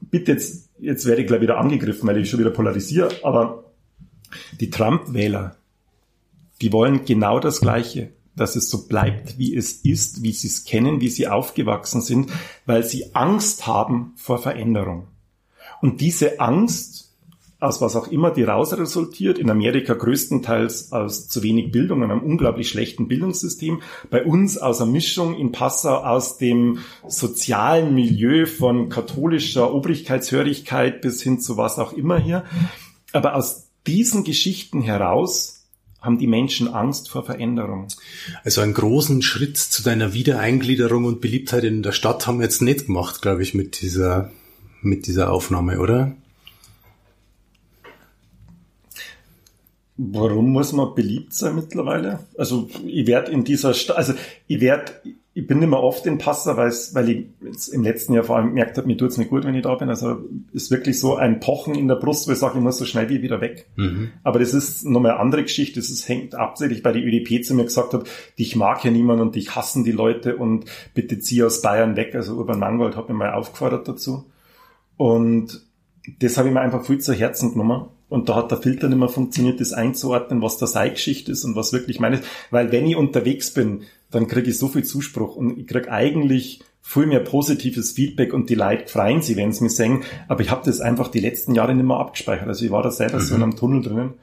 bitte jetzt, jetzt werde ich gleich wieder angegriffen, weil ich schon wieder polarisiere, aber die Trump-Wähler, die wollen genau das Gleiche, dass es so bleibt, wie es ist, wie sie es kennen, wie sie aufgewachsen sind, weil sie Angst haben vor Veränderung. Und diese Angst aus was auch immer die raus resultiert. In Amerika größtenteils aus zu wenig Bildung und einem unglaublich schlechten Bildungssystem. Bei uns aus einer Mischung in Passau aus dem sozialen Milieu von katholischer Obrigkeitshörigkeit bis hin zu was auch immer hier. Aber aus diesen Geschichten heraus haben die Menschen Angst vor Veränderung. Also einen großen Schritt zu deiner Wiedereingliederung und Beliebtheit in der Stadt haben wir jetzt nicht gemacht, glaube ich, mit dieser, mit dieser Aufnahme, oder? Warum muss man beliebt sein mittlerweile? Also ich werde in dieser, St also ich werde ich bin mehr oft in Passa, weil, weil ich jetzt im letzten Jahr vor allem gemerkt habe, mir tut's nicht gut, wenn ich da bin. Also ist wirklich so ein Pochen in der Brust, wo ich sage, ich muss so schnell wie wieder weg. Mhm. Aber das ist nochmal eine andere Geschichte. Das ist, hängt absichtlich bei der ÖDP zu mir gesagt hat, dich mag ja niemand und dich hassen die Leute und bitte zieh aus Bayern weg. Also Urban Mangold hat mir mal aufgefordert dazu. Und das habe ich mir einfach viel zu Herzen genommen. Und da hat der Filter nicht mehr funktioniert, das einzuordnen, was da sei Geschichte ist und was wirklich meine ist. Weil wenn ich unterwegs bin, dann kriege ich so viel Zuspruch und ich kriege eigentlich viel mehr positives Feedback und die Leute freuen sich, wenn sie mich singen. Aber ich habe das einfach die letzten Jahre nicht mehr abgespeichert. Also ich war da selber mhm. so in einem Tunnel drinnen.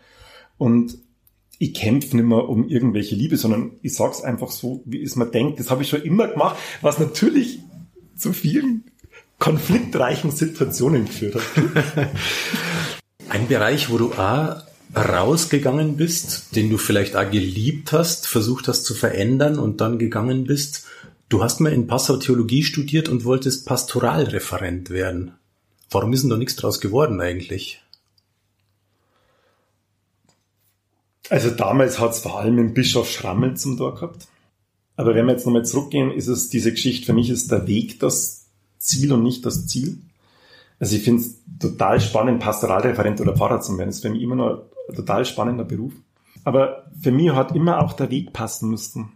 Und ich kämpfe nicht mehr um irgendwelche Liebe, sondern ich sag's einfach so, wie es mir denkt. Das habe ich schon immer gemacht, was natürlich zu vielen konfliktreichen Situationen geführt hat. Ein Bereich, wo du auch rausgegangen bist, den du vielleicht auch geliebt hast, versucht hast zu verändern und dann gegangen bist. Du hast mal in Passau Theologie studiert und wolltest Pastoralreferent werden. Warum ist denn da nichts draus geworden eigentlich? Also damals hat es vor allem im Bischof Schrammel zum Tor gehabt. Aber wenn wir jetzt nochmal zurückgehen, ist es diese Geschichte, für mich ist der Weg das Ziel und nicht das Ziel. Also ich finde es total spannend, Pastoralreferent oder Pfarrer zu werden. Das ist für mich immer noch ein total spannender Beruf. Aber für mich hat immer auch der Weg passen müssen.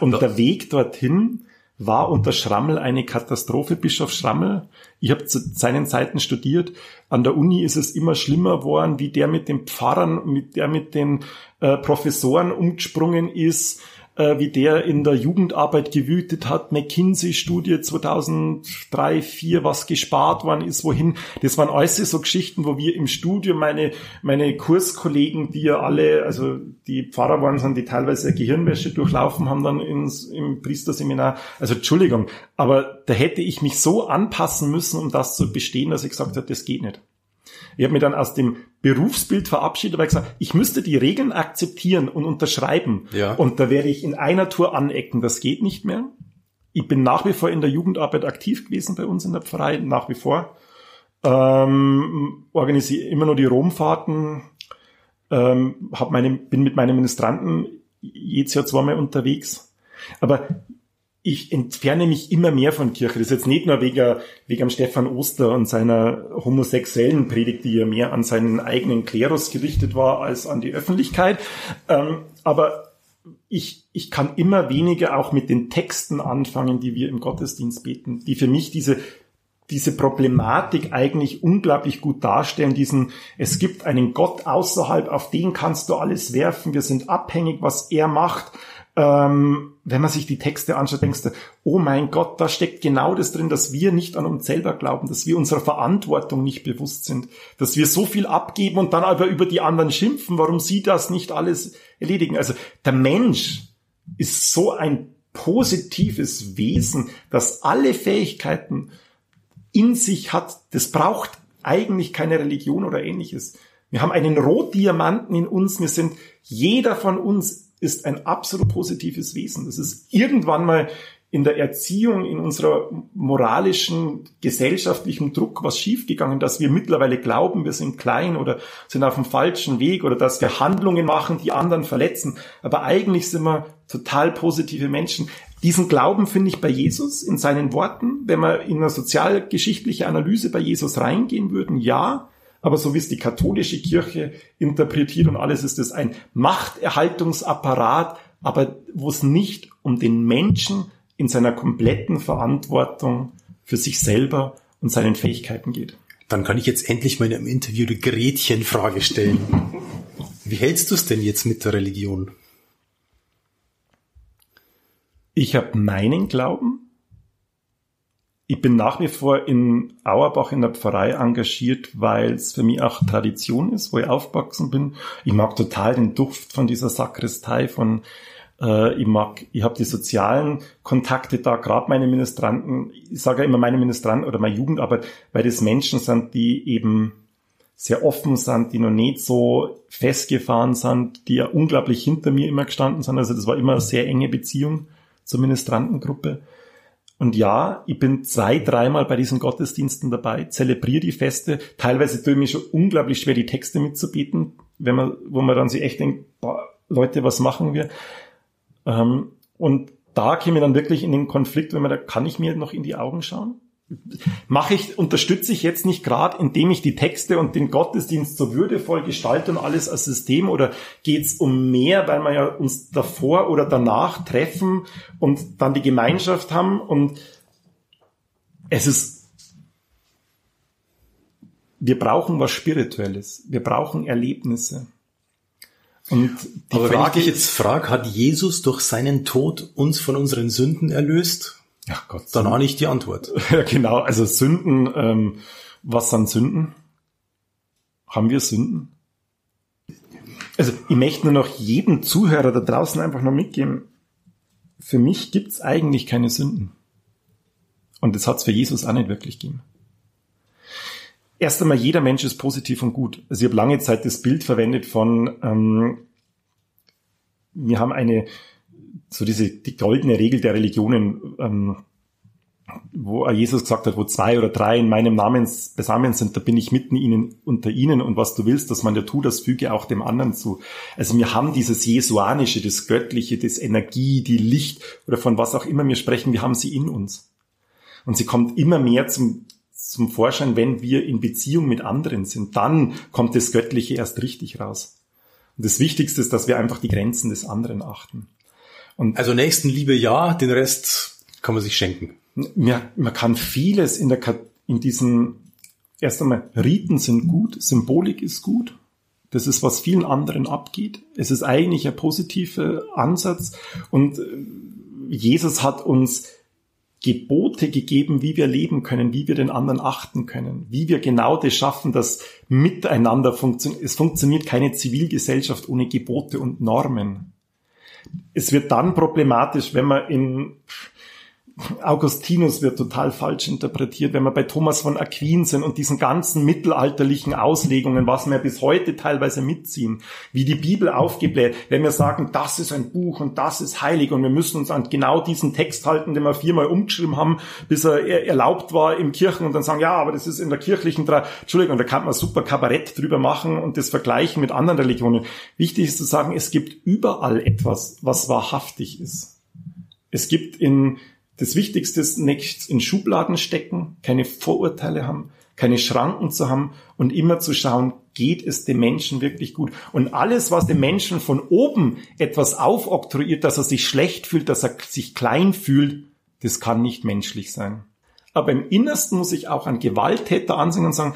Und der Weg dorthin war unter Schrammel eine Katastrophe, Bischof Schrammel. Ich habe zu seinen Zeiten studiert. An der Uni ist es immer schlimmer geworden, wie der mit den Pfarrern, mit der mit den äh, Professoren umgesprungen ist äh, wie der in der Jugendarbeit gewütet hat. McKinsey-Studie 2003, 2004, was gespart worden ist, wohin. Das waren alles so Geschichten, wo wir im Studio meine, meine Kurskollegen, die ja alle, also die Pfarrer waren, sind die teilweise Gehirnwäsche durchlaufen haben dann ins, im Priesterseminar. Also Entschuldigung, aber da hätte ich mich so anpassen müssen, um das zu bestehen, dass ich gesagt habe, das geht nicht. Ich habe mich dann aus dem Berufsbild verabschiedet, weil ich gesagt, ich müsste die Regeln akzeptieren und unterschreiben. Ja. Und da werde ich in einer Tour anecken. Das geht nicht mehr. Ich bin nach wie vor in der Jugendarbeit aktiv gewesen bei uns in der Pfarrei, nach wie vor. Ähm, organisiere immer nur die Romfahrten, ähm, hab meine, bin mit meinen Ministranten jedes Jahr zweimal unterwegs. Aber ich entferne mich immer mehr von Kirche. Das ist jetzt nicht nur wegen, wegen Stefan Oster und seiner homosexuellen Predigt, die ja mehr an seinen eigenen Klerus gerichtet war als an die Öffentlichkeit. Ähm, aber ich, ich kann immer weniger auch mit den Texten anfangen, die wir im Gottesdienst beten, die für mich diese diese Problematik eigentlich unglaublich gut darstellen, diesen, es gibt einen Gott außerhalb, auf den kannst du alles werfen, wir sind abhängig, was er macht ähm, wenn man sich die Texte anschaut, denkst du, oh mein Gott, da steckt genau das drin, dass wir nicht an uns selber glauben, dass wir unserer Verantwortung nicht bewusst sind, dass wir so viel abgeben und dann aber über die anderen schimpfen, warum sie das nicht alles erledigen. Also der Mensch ist so ein positives Wesen, das alle Fähigkeiten in sich hat. Das braucht eigentlich keine Religion oder ähnliches. Wir haben einen Rotdiamanten in uns. Wir sind, jeder von uns ist ein absolut positives Wesen. Das ist irgendwann mal in der Erziehung, in unserer moralischen, gesellschaftlichen Druck was schiefgegangen, dass wir mittlerweile glauben, wir sind klein oder sind auf dem falschen Weg oder dass wir Handlungen machen, die anderen verletzen. Aber eigentlich sind wir total positive Menschen. Diesen Glauben finde ich bei Jesus in seinen Worten. Wenn wir in eine sozialgeschichtliche Analyse bei Jesus reingehen würden, ja, aber so wie es die katholische Kirche interpretiert und alles ist es ein Machterhaltungsapparat, aber wo es nicht um den Menschen in seiner kompletten Verantwortung für sich selber und seinen Fähigkeiten geht. Dann kann ich jetzt endlich mal einem Interview die Gretchenfrage stellen. Wie hältst du es denn jetzt mit der Religion? Ich habe meinen Glauben ich bin nach wie vor in Auerbach in der Pfarrei engagiert, weil es für mich auch Tradition ist, wo ich aufgewachsen bin. Ich mag total den Duft von dieser Sakristei, von äh, ich mag, ich habe die sozialen Kontakte da, gerade meine Ministranten, ich sage ja immer meine Ministranten oder meine Jugendarbeit, weil das Menschen sind, die eben sehr offen sind, die noch nicht so festgefahren sind, die ja unglaublich hinter mir immer gestanden sind. Also das war immer eine sehr enge Beziehung zur Ministrantengruppe. Und ja, ich bin zwei, dreimal bei diesen Gottesdiensten dabei, zelebriere die Feste. Teilweise tue ich mir schon unglaublich schwer, die Texte mitzubeten. wenn man, wo man dann sich echt denkt, boah, Leute, was machen wir? Ähm, und da käme ich dann wirklich in den Konflikt, wenn man da kann ich mir noch in die Augen schauen? Mache ich, unterstütze ich jetzt nicht gerade, indem ich die Texte und den Gottesdienst so würdevoll gestalte und alles als System oder geht es um mehr, weil wir ja uns davor oder danach treffen und dann die Gemeinschaft haben und es ist, wir brauchen was Spirituelles, wir brauchen Erlebnisse. Und die Aber Frage, wenn ich dich jetzt frage, hat Jesus durch seinen Tod uns von unseren Sünden erlöst? Ja Gott. Dann auch nicht die Antwort. ja, genau. Also Sünden, ähm, was sind Sünden? Haben wir Sünden? Also ich möchte nur noch jedem Zuhörer da draußen einfach noch mitgeben. Für mich gibt's eigentlich keine Sünden. Und das hat's für Jesus auch nicht wirklich gegeben. Erst einmal, jeder Mensch ist positiv und gut. Also ich habe lange Zeit das Bild verwendet von, ähm, wir haben eine so diese die goldene Regel der Religionen, ähm, wo Jesus gesagt hat, wo zwei oder drei in meinem Namen besamen sind, da bin ich mitten ihnen, unter ihnen und was du willst, dass man dir tut, das füge auch dem anderen zu. Also wir haben dieses Jesuanische, das Göttliche, das Energie, die Licht oder von was auch immer wir sprechen, wir haben sie in uns. Und sie kommt immer mehr zum, zum Vorschein, wenn wir in Beziehung mit anderen sind. Dann kommt das Göttliche erst richtig raus. Und das Wichtigste ist, dass wir einfach die Grenzen des anderen achten. Und also Nächstenliebe ja, den Rest kann man sich schenken. Ja, man kann vieles in der in diesen erst einmal Riten sind gut, Symbolik ist gut. Das ist, was vielen anderen abgeht. Es ist eigentlich ein positiver Ansatz und äh, Jesus hat uns Gebote gegeben, wie wir leben können, wie wir den anderen achten können, wie wir genau das schaffen, dass miteinander funktioniert. Es funktioniert keine Zivilgesellschaft ohne Gebote und Normen es wird dann problematisch, wenn man in Augustinus wird total falsch interpretiert, wenn wir bei Thomas von Aquin sind und diesen ganzen mittelalterlichen Auslegungen, was wir bis heute teilweise mitziehen, wie die Bibel aufgebläht, wenn wir sagen, das ist ein Buch und das ist heilig und wir müssen uns an genau diesen Text halten, den wir viermal umgeschrieben haben, bis er erlaubt war im Kirchen und dann sagen, ja, aber das ist in der kirchlichen, Tra Entschuldigung, da kann man super Kabarett drüber machen und das vergleichen mit anderen Religionen. Wichtig ist zu sagen, es gibt überall etwas, was wahrhaftig ist. Es gibt in das Wichtigste ist, nichts in Schubladen stecken, keine Vorurteile haben, keine Schranken zu haben und immer zu schauen, geht es dem Menschen wirklich gut? Und alles, was dem Menschen von oben etwas aufoktroyiert, dass er sich schlecht fühlt, dass er sich klein fühlt, das kann nicht menschlich sein. Aber im Innersten muss ich auch an Gewalttäter ansehen und sagen,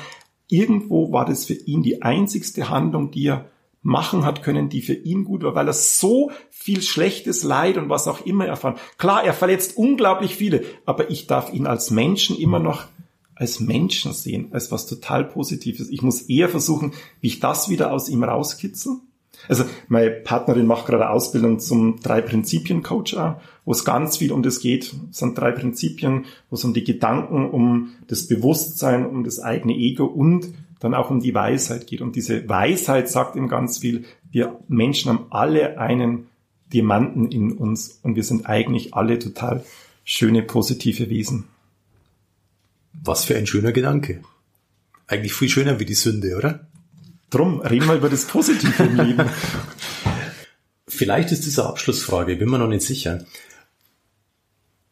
irgendwo war das für ihn die einzigste Handlung, die er machen hat können, die für ihn gut war, weil er so viel schlechtes Leid und was auch immer erfahren. Klar, er verletzt unglaublich viele, aber ich darf ihn als Menschen immer noch als Menschen sehen, als was total Positives. Ich muss eher versuchen, wie ich das wieder aus ihm rauskitzel. Also meine Partnerin macht gerade Ausbildung zum drei Prinzipien Coach, wo es ganz viel um das geht. Es sind drei Prinzipien, wo es um die Gedanken, um das Bewusstsein, um das eigene Ego und dann auch um die Weisheit geht. Und diese Weisheit sagt ihm ganz viel, wir Menschen haben alle einen Diamanten in uns und wir sind eigentlich alle total schöne, positive Wesen. Was für ein schöner Gedanke. Eigentlich viel schöner wie die Sünde, oder? Drum, reden wir über das Positive im Leben. Vielleicht ist diese Abschlussfrage, bin mir noch nicht sicher.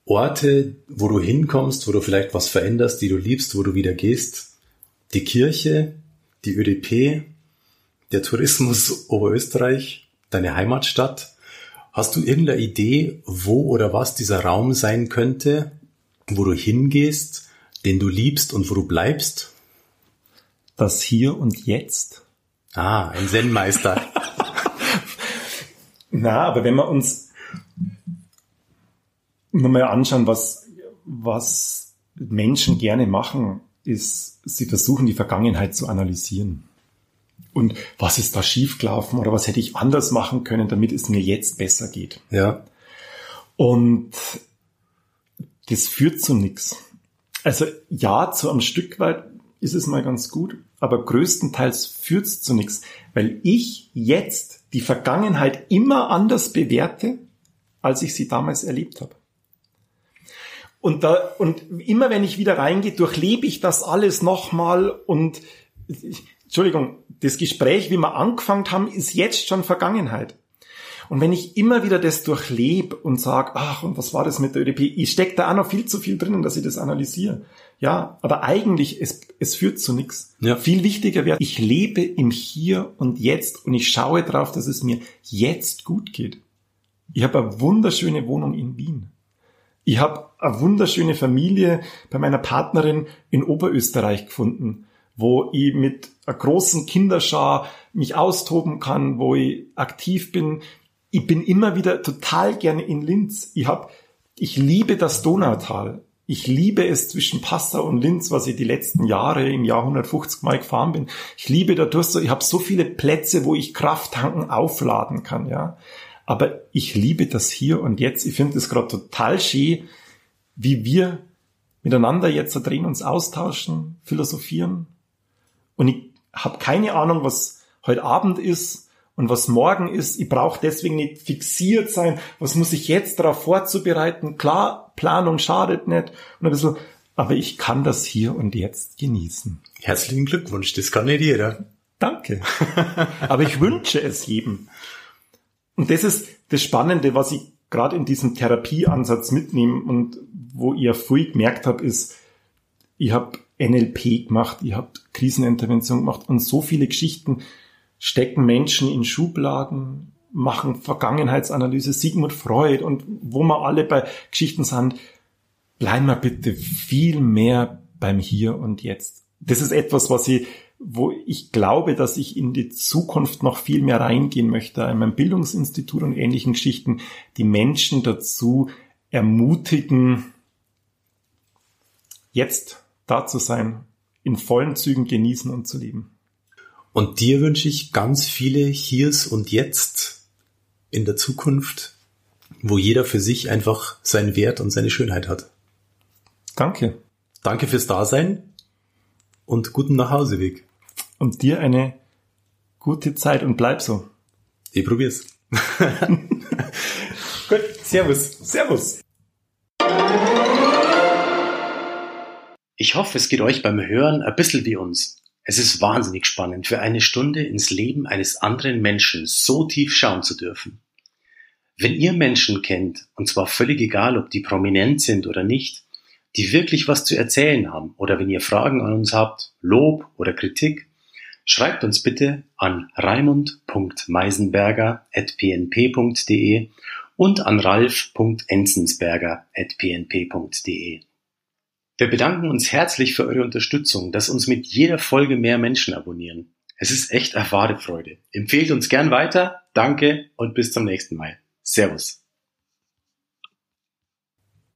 Orte, wo du hinkommst, wo du vielleicht was veränderst, die du liebst, wo du wieder gehst, die Kirche, die ÖDP, der Tourismus Oberösterreich, deine Heimatstadt. Hast du irgendeine Idee, wo oder was dieser Raum sein könnte, wo du hingehst, den du liebst und wo du bleibst? Das Hier und Jetzt. Ah, ein Zen-Meister. Na, aber wenn wir uns nochmal anschauen, was, was Menschen gerne machen, ist, sie versuchen die Vergangenheit zu analysieren. Und was ist da schiefgelaufen oder was hätte ich anders machen können, damit es mir jetzt besser geht. Ja. Und das führt zu nichts. Also ja, zu einem Stück weit ist es mal ganz gut, aber größtenteils führt es zu nichts, weil ich jetzt die Vergangenheit immer anders bewerte, als ich sie damals erlebt habe. Und da, und immer wenn ich wieder reingehe, durchlebe ich das alles nochmal und Entschuldigung, das Gespräch, wie wir angefangen haben, ist jetzt schon Vergangenheit. Und wenn ich immer wieder das durchlebe und sage, ach, und was war das mit der ÖDP? Ich stecke da auch noch viel zu viel drinnen, dass ich das analysiere. Ja, aber eigentlich, es, es führt zu nichts. Ja. Viel wichtiger wäre, ich lebe im Hier und Jetzt und ich schaue darauf, dass es mir jetzt gut geht. Ich habe eine wunderschöne Wohnung in Wien. Ich habe eine wunderschöne Familie bei meiner Partnerin in Oberösterreich gefunden, wo ich mit einer großen Kinderschar mich austoben kann, wo ich aktiv bin. Ich bin immer wieder total gerne in Linz. Ich hab, ich liebe das Donautal. Ich liebe es zwischen Passau und Linz, was ich die letzten Jahre im Jahr 150 Mal gefahren bin. Ich liebe dadurch so, ich habe so viele Plätze, wo ich Kraft tanken, aufladen kann, ja. Aber ich liebe das hier und jetzt. Ich finde es gerade total schön, wie wir miteinander jetzt drehen, uns austauschen, philosophieren. Und ich habe keine Ahnung, was heute Abend ist und was morgen ist. Ich brauche deswegen nicht fixiert sein. Was muss ich jetzt darauf vorzubereiten? Klar, Planung schadet nicht und ein bisschen, aber ich kann das hier und jetzt genießen. Herzlichen Glückwunsch, das kann nicht jeder. Danke. aber ich wünsche es jedem. Und das ist das Spannende, was ich gerade in diesem Therapieansatz mitnehme und wo ja früh gemerkt habe, ist, ich habe NLP gemacht, ich habe Krisenintervention gemacht und so viele Geschichten stecken Menschen in Schubladen, machen Vergangenheitsanalyse, Sigmund Freud und wo wir alle bei Geschichten sind, bleiben wir bitte viel mehr beim Hier und Jetzt. Das ist etwas, was ich wo ich glaube, dass ich in die Zukunft noch viel mehr reingehen möchte, in meinem Bildungsinstitut und ähnlichen Geschichten, die Menschen dazu ermutigen, jetzt da zu sein, in vollen Zügen genießen und zu leben. Und dir wünsche ich ganz viele Hiers und Jetzt in der Zukunft, wo jeder für sich einfach seinen Wert und seine Schönheit hat. Danke. Danke fürs Dasein und guten Nachhauseweg und dir eine gute Zeit und bleib so. Ich probier's. Gut, Servus. Servus. Ich hoffe, es geht euch beim Hören ein bisschen wie uns. Es ist wahnsinnig spannend, für eine Stunde ins Leben eines anderen Menschen so tief schauen zu dürfen. Wenn ihr Menschen kennt, und zwar völlig egal, ob die prominent sind oder nicht, die wirklich was zu erzählen haben, oder wenn ihr Fragen an uns habt, Lob oder Kritik, Schreibt uns bitte an raimund.meisenberger.pnp.de und an ralf.enzensberger.pnp.de. Wir bedanken uns herzlich für eure Unterstützung, dass uns mit jeder Folge mehr Menschen abonnieren. Es ist echt wahre Freude. Empfehlt uns gern weiter. Danke und bis zum nächsten Mal. Servus.